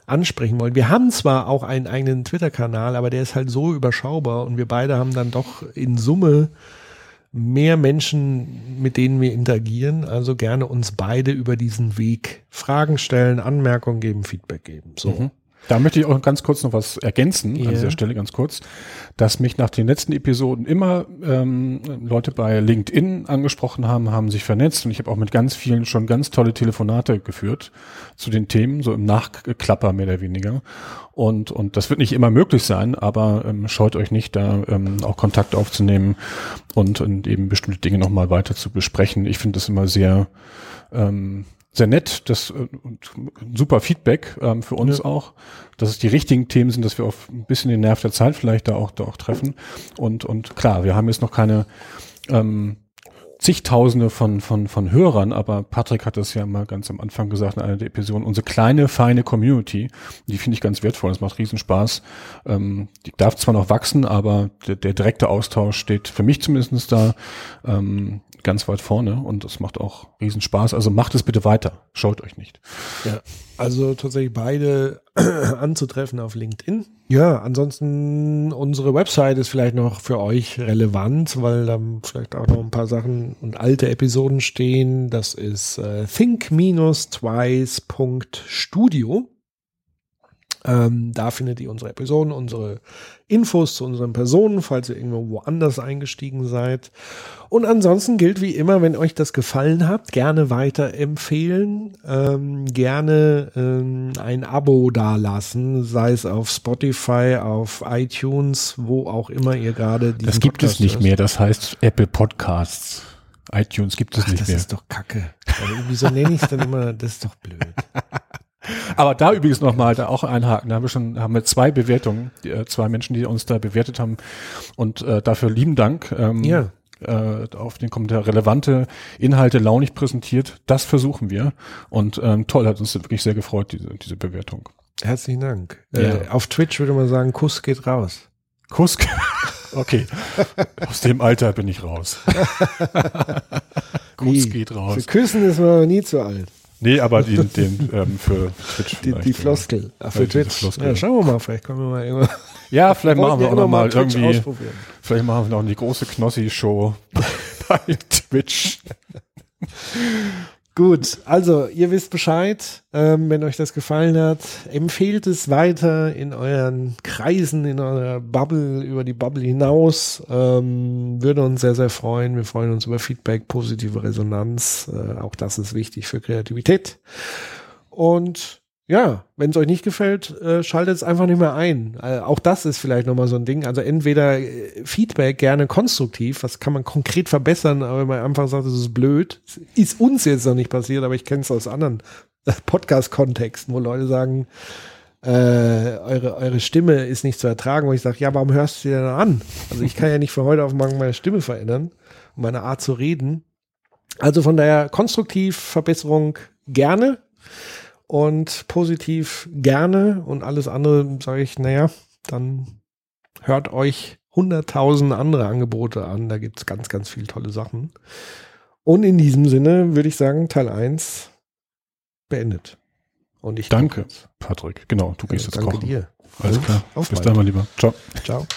ansprechen wollt. Wir haben zwar auch einen eigenen Twitter-Kanal, aber der ist halt so überschaubar und wir beide haben dann doch in Summe mehr Menschen, mit denen wir interagieren. Also gerne uns beide über diesen Weg Fragen stellen, Anmerkungen geben, Feedback geben. So. Mhm. Da möchte ich auch ganz kurz noch was ergänzen, yeah. an dieser Stelle ganz kurz, dass mich nach den letzten Episoden immer ähm, Leute bei LinkedIn angesprochen haben, haben sich vernetzt und ich habe auch mit ganz vielen schon ganz tolle Telefonate geführt zu den Themen, so im Nachklapper mehr oder weniger. Und, und das wird nicht immer möglich sein, aber ähm, scheut euch nicht, da ähm, auch Kontakt aufzunehmen und, und eben bestimmte Dinge nochmal weiter zu besprechen. Ich finde das immer sehr ähm, sehr nett, das äh, super Feedback ähm, für uns ja. auch, dass es die richtigen Themen sind, dass wir auf ein bisschen den Nerv der Zeit vielleicht da auch, da auch treffen. Und, und klar, wir haben jetzt noch keine ähm, zigtausende von, von, von Hörern, aber Patrick hat das ja mal ganz am Anfang gesagt in einer der Episoden, unsere kleine, feine Community, die finde ich ganz wertvoll, das macht riesen Spaß. Ähm, die darf zwar noch wachsen, aber der, der direkte Austausch steht für mich zumindest da. Ähm, ganz weit vorne und das macht auch riesen Spaß. Also macht es bitte weiter. Schaut euch nicht. Ja, also tatsächlich beide anzutreffen auf LinkedIn. Ja, ansonsten unsere Website ist vielleicht noch für euch relevant, weil da vielleicht auch noch ein paar Sachen und alte Episoden stehen. Das ist äh, think-twice.studio. Ähm, da findet ihr unsere Episoden, unsere Infos zu unseren Personen, falls ihr irgendwo woanders eingestiegen seid. Und ansonsten gilt wie immer, wenn euch das gefallen hat, gerne weiterempfehlen, ähm, gerne ähm, ein Abo dalassen, sei es auf Spotify, auf iTunes, wo auch immer ihr gerade Das gibt Podcast es nicht ist. mehr, das heißt Apple Podcasts. iTunes gibt es Ach, nicht das mehr. Das ist doch kacke. Also, wieso nenne ich es dann immer? Das ist doch blöd. Aber da übrigens nochmal da auch einhaken. Da haben wir schon, haben wir zwei Bewertungen, die, äh, zwei Menschen, die uns da bewertet haben. Und äh, dafür lieben Dank. Ähm, ja. Äh, auf den Kommentar relevante Inhalte launig präsentiert. Das versuchen wir. Und ähm, toll, hat uns wirklich sehr gefreut, diese, diese Bewertung. Herzlichen Dank. Ja. Äh, auf Twitch würde man sagen, Kuss geht raus. Kuss. Okay. Aus dem Alter bin ich raus. Kuss geht raus. Für Küssen ist man aber nie zu alt. Nee, aber den, den ähm, für Twitch Die, die Floskel. Ach, für Twitch. Ja, schauen wir mal, vielleicht kommen wir mal irgendwann. Ja, vielleicht machen wir auch noch mal irgendwie, vielleicht machen wir noch eine große Knossi-Show bei Twitch. Gut, also ihr wisst Bescheid. Ähm, wenn euch das gefallen hat, empfehlt es weiter in euren Kreisen, in eurer Bubble, über die Bubble hinaus. Ähm, würde uns sehr, sehr freuen. Wir freuen uns über Feedback, positive Resonanz. Äh, auch das ist wichtig für Kreativität. Und ja, wenn es euch nicht gefällt, äh, schaltet es einfach nicht mehr ein. Äh, auch das ist vielleicht nochmal so ein Ding. Also entweder äh, Feedback gerne konstruktiv, was kann man konkret verbessern, aber wenn man einfach sagt, das ist blöd, ist uns jetzt noch nicht passiert, aber ich kenne es aus anderen äh, Podcast-Kontexten, wo Leute sagen, äh, eure, eure Stimme ist nicht zu ertragen, wo ich sage, ja, warum hörst du sie denn an? Also ich kann ja nicht von heute auf morgen meine Stimme verändern, meine Art zu reden. Also von daher konstruktiv Verbesserung gerne und positiv gerne und alles andere sage ich, naja, dann hört euch hunderttausend andere Angebote an. Da gibt es ganz, ganz viele tolle Sachen. Und in diesem Sinne würde ich sagen, Teil 1 beendet. Und ich danke, Patrick. Genau, du gehst ja, jetzt danke kochen. dir. Alles klar. Auf Bis dann, mein Lieber. Ciao. Ciao.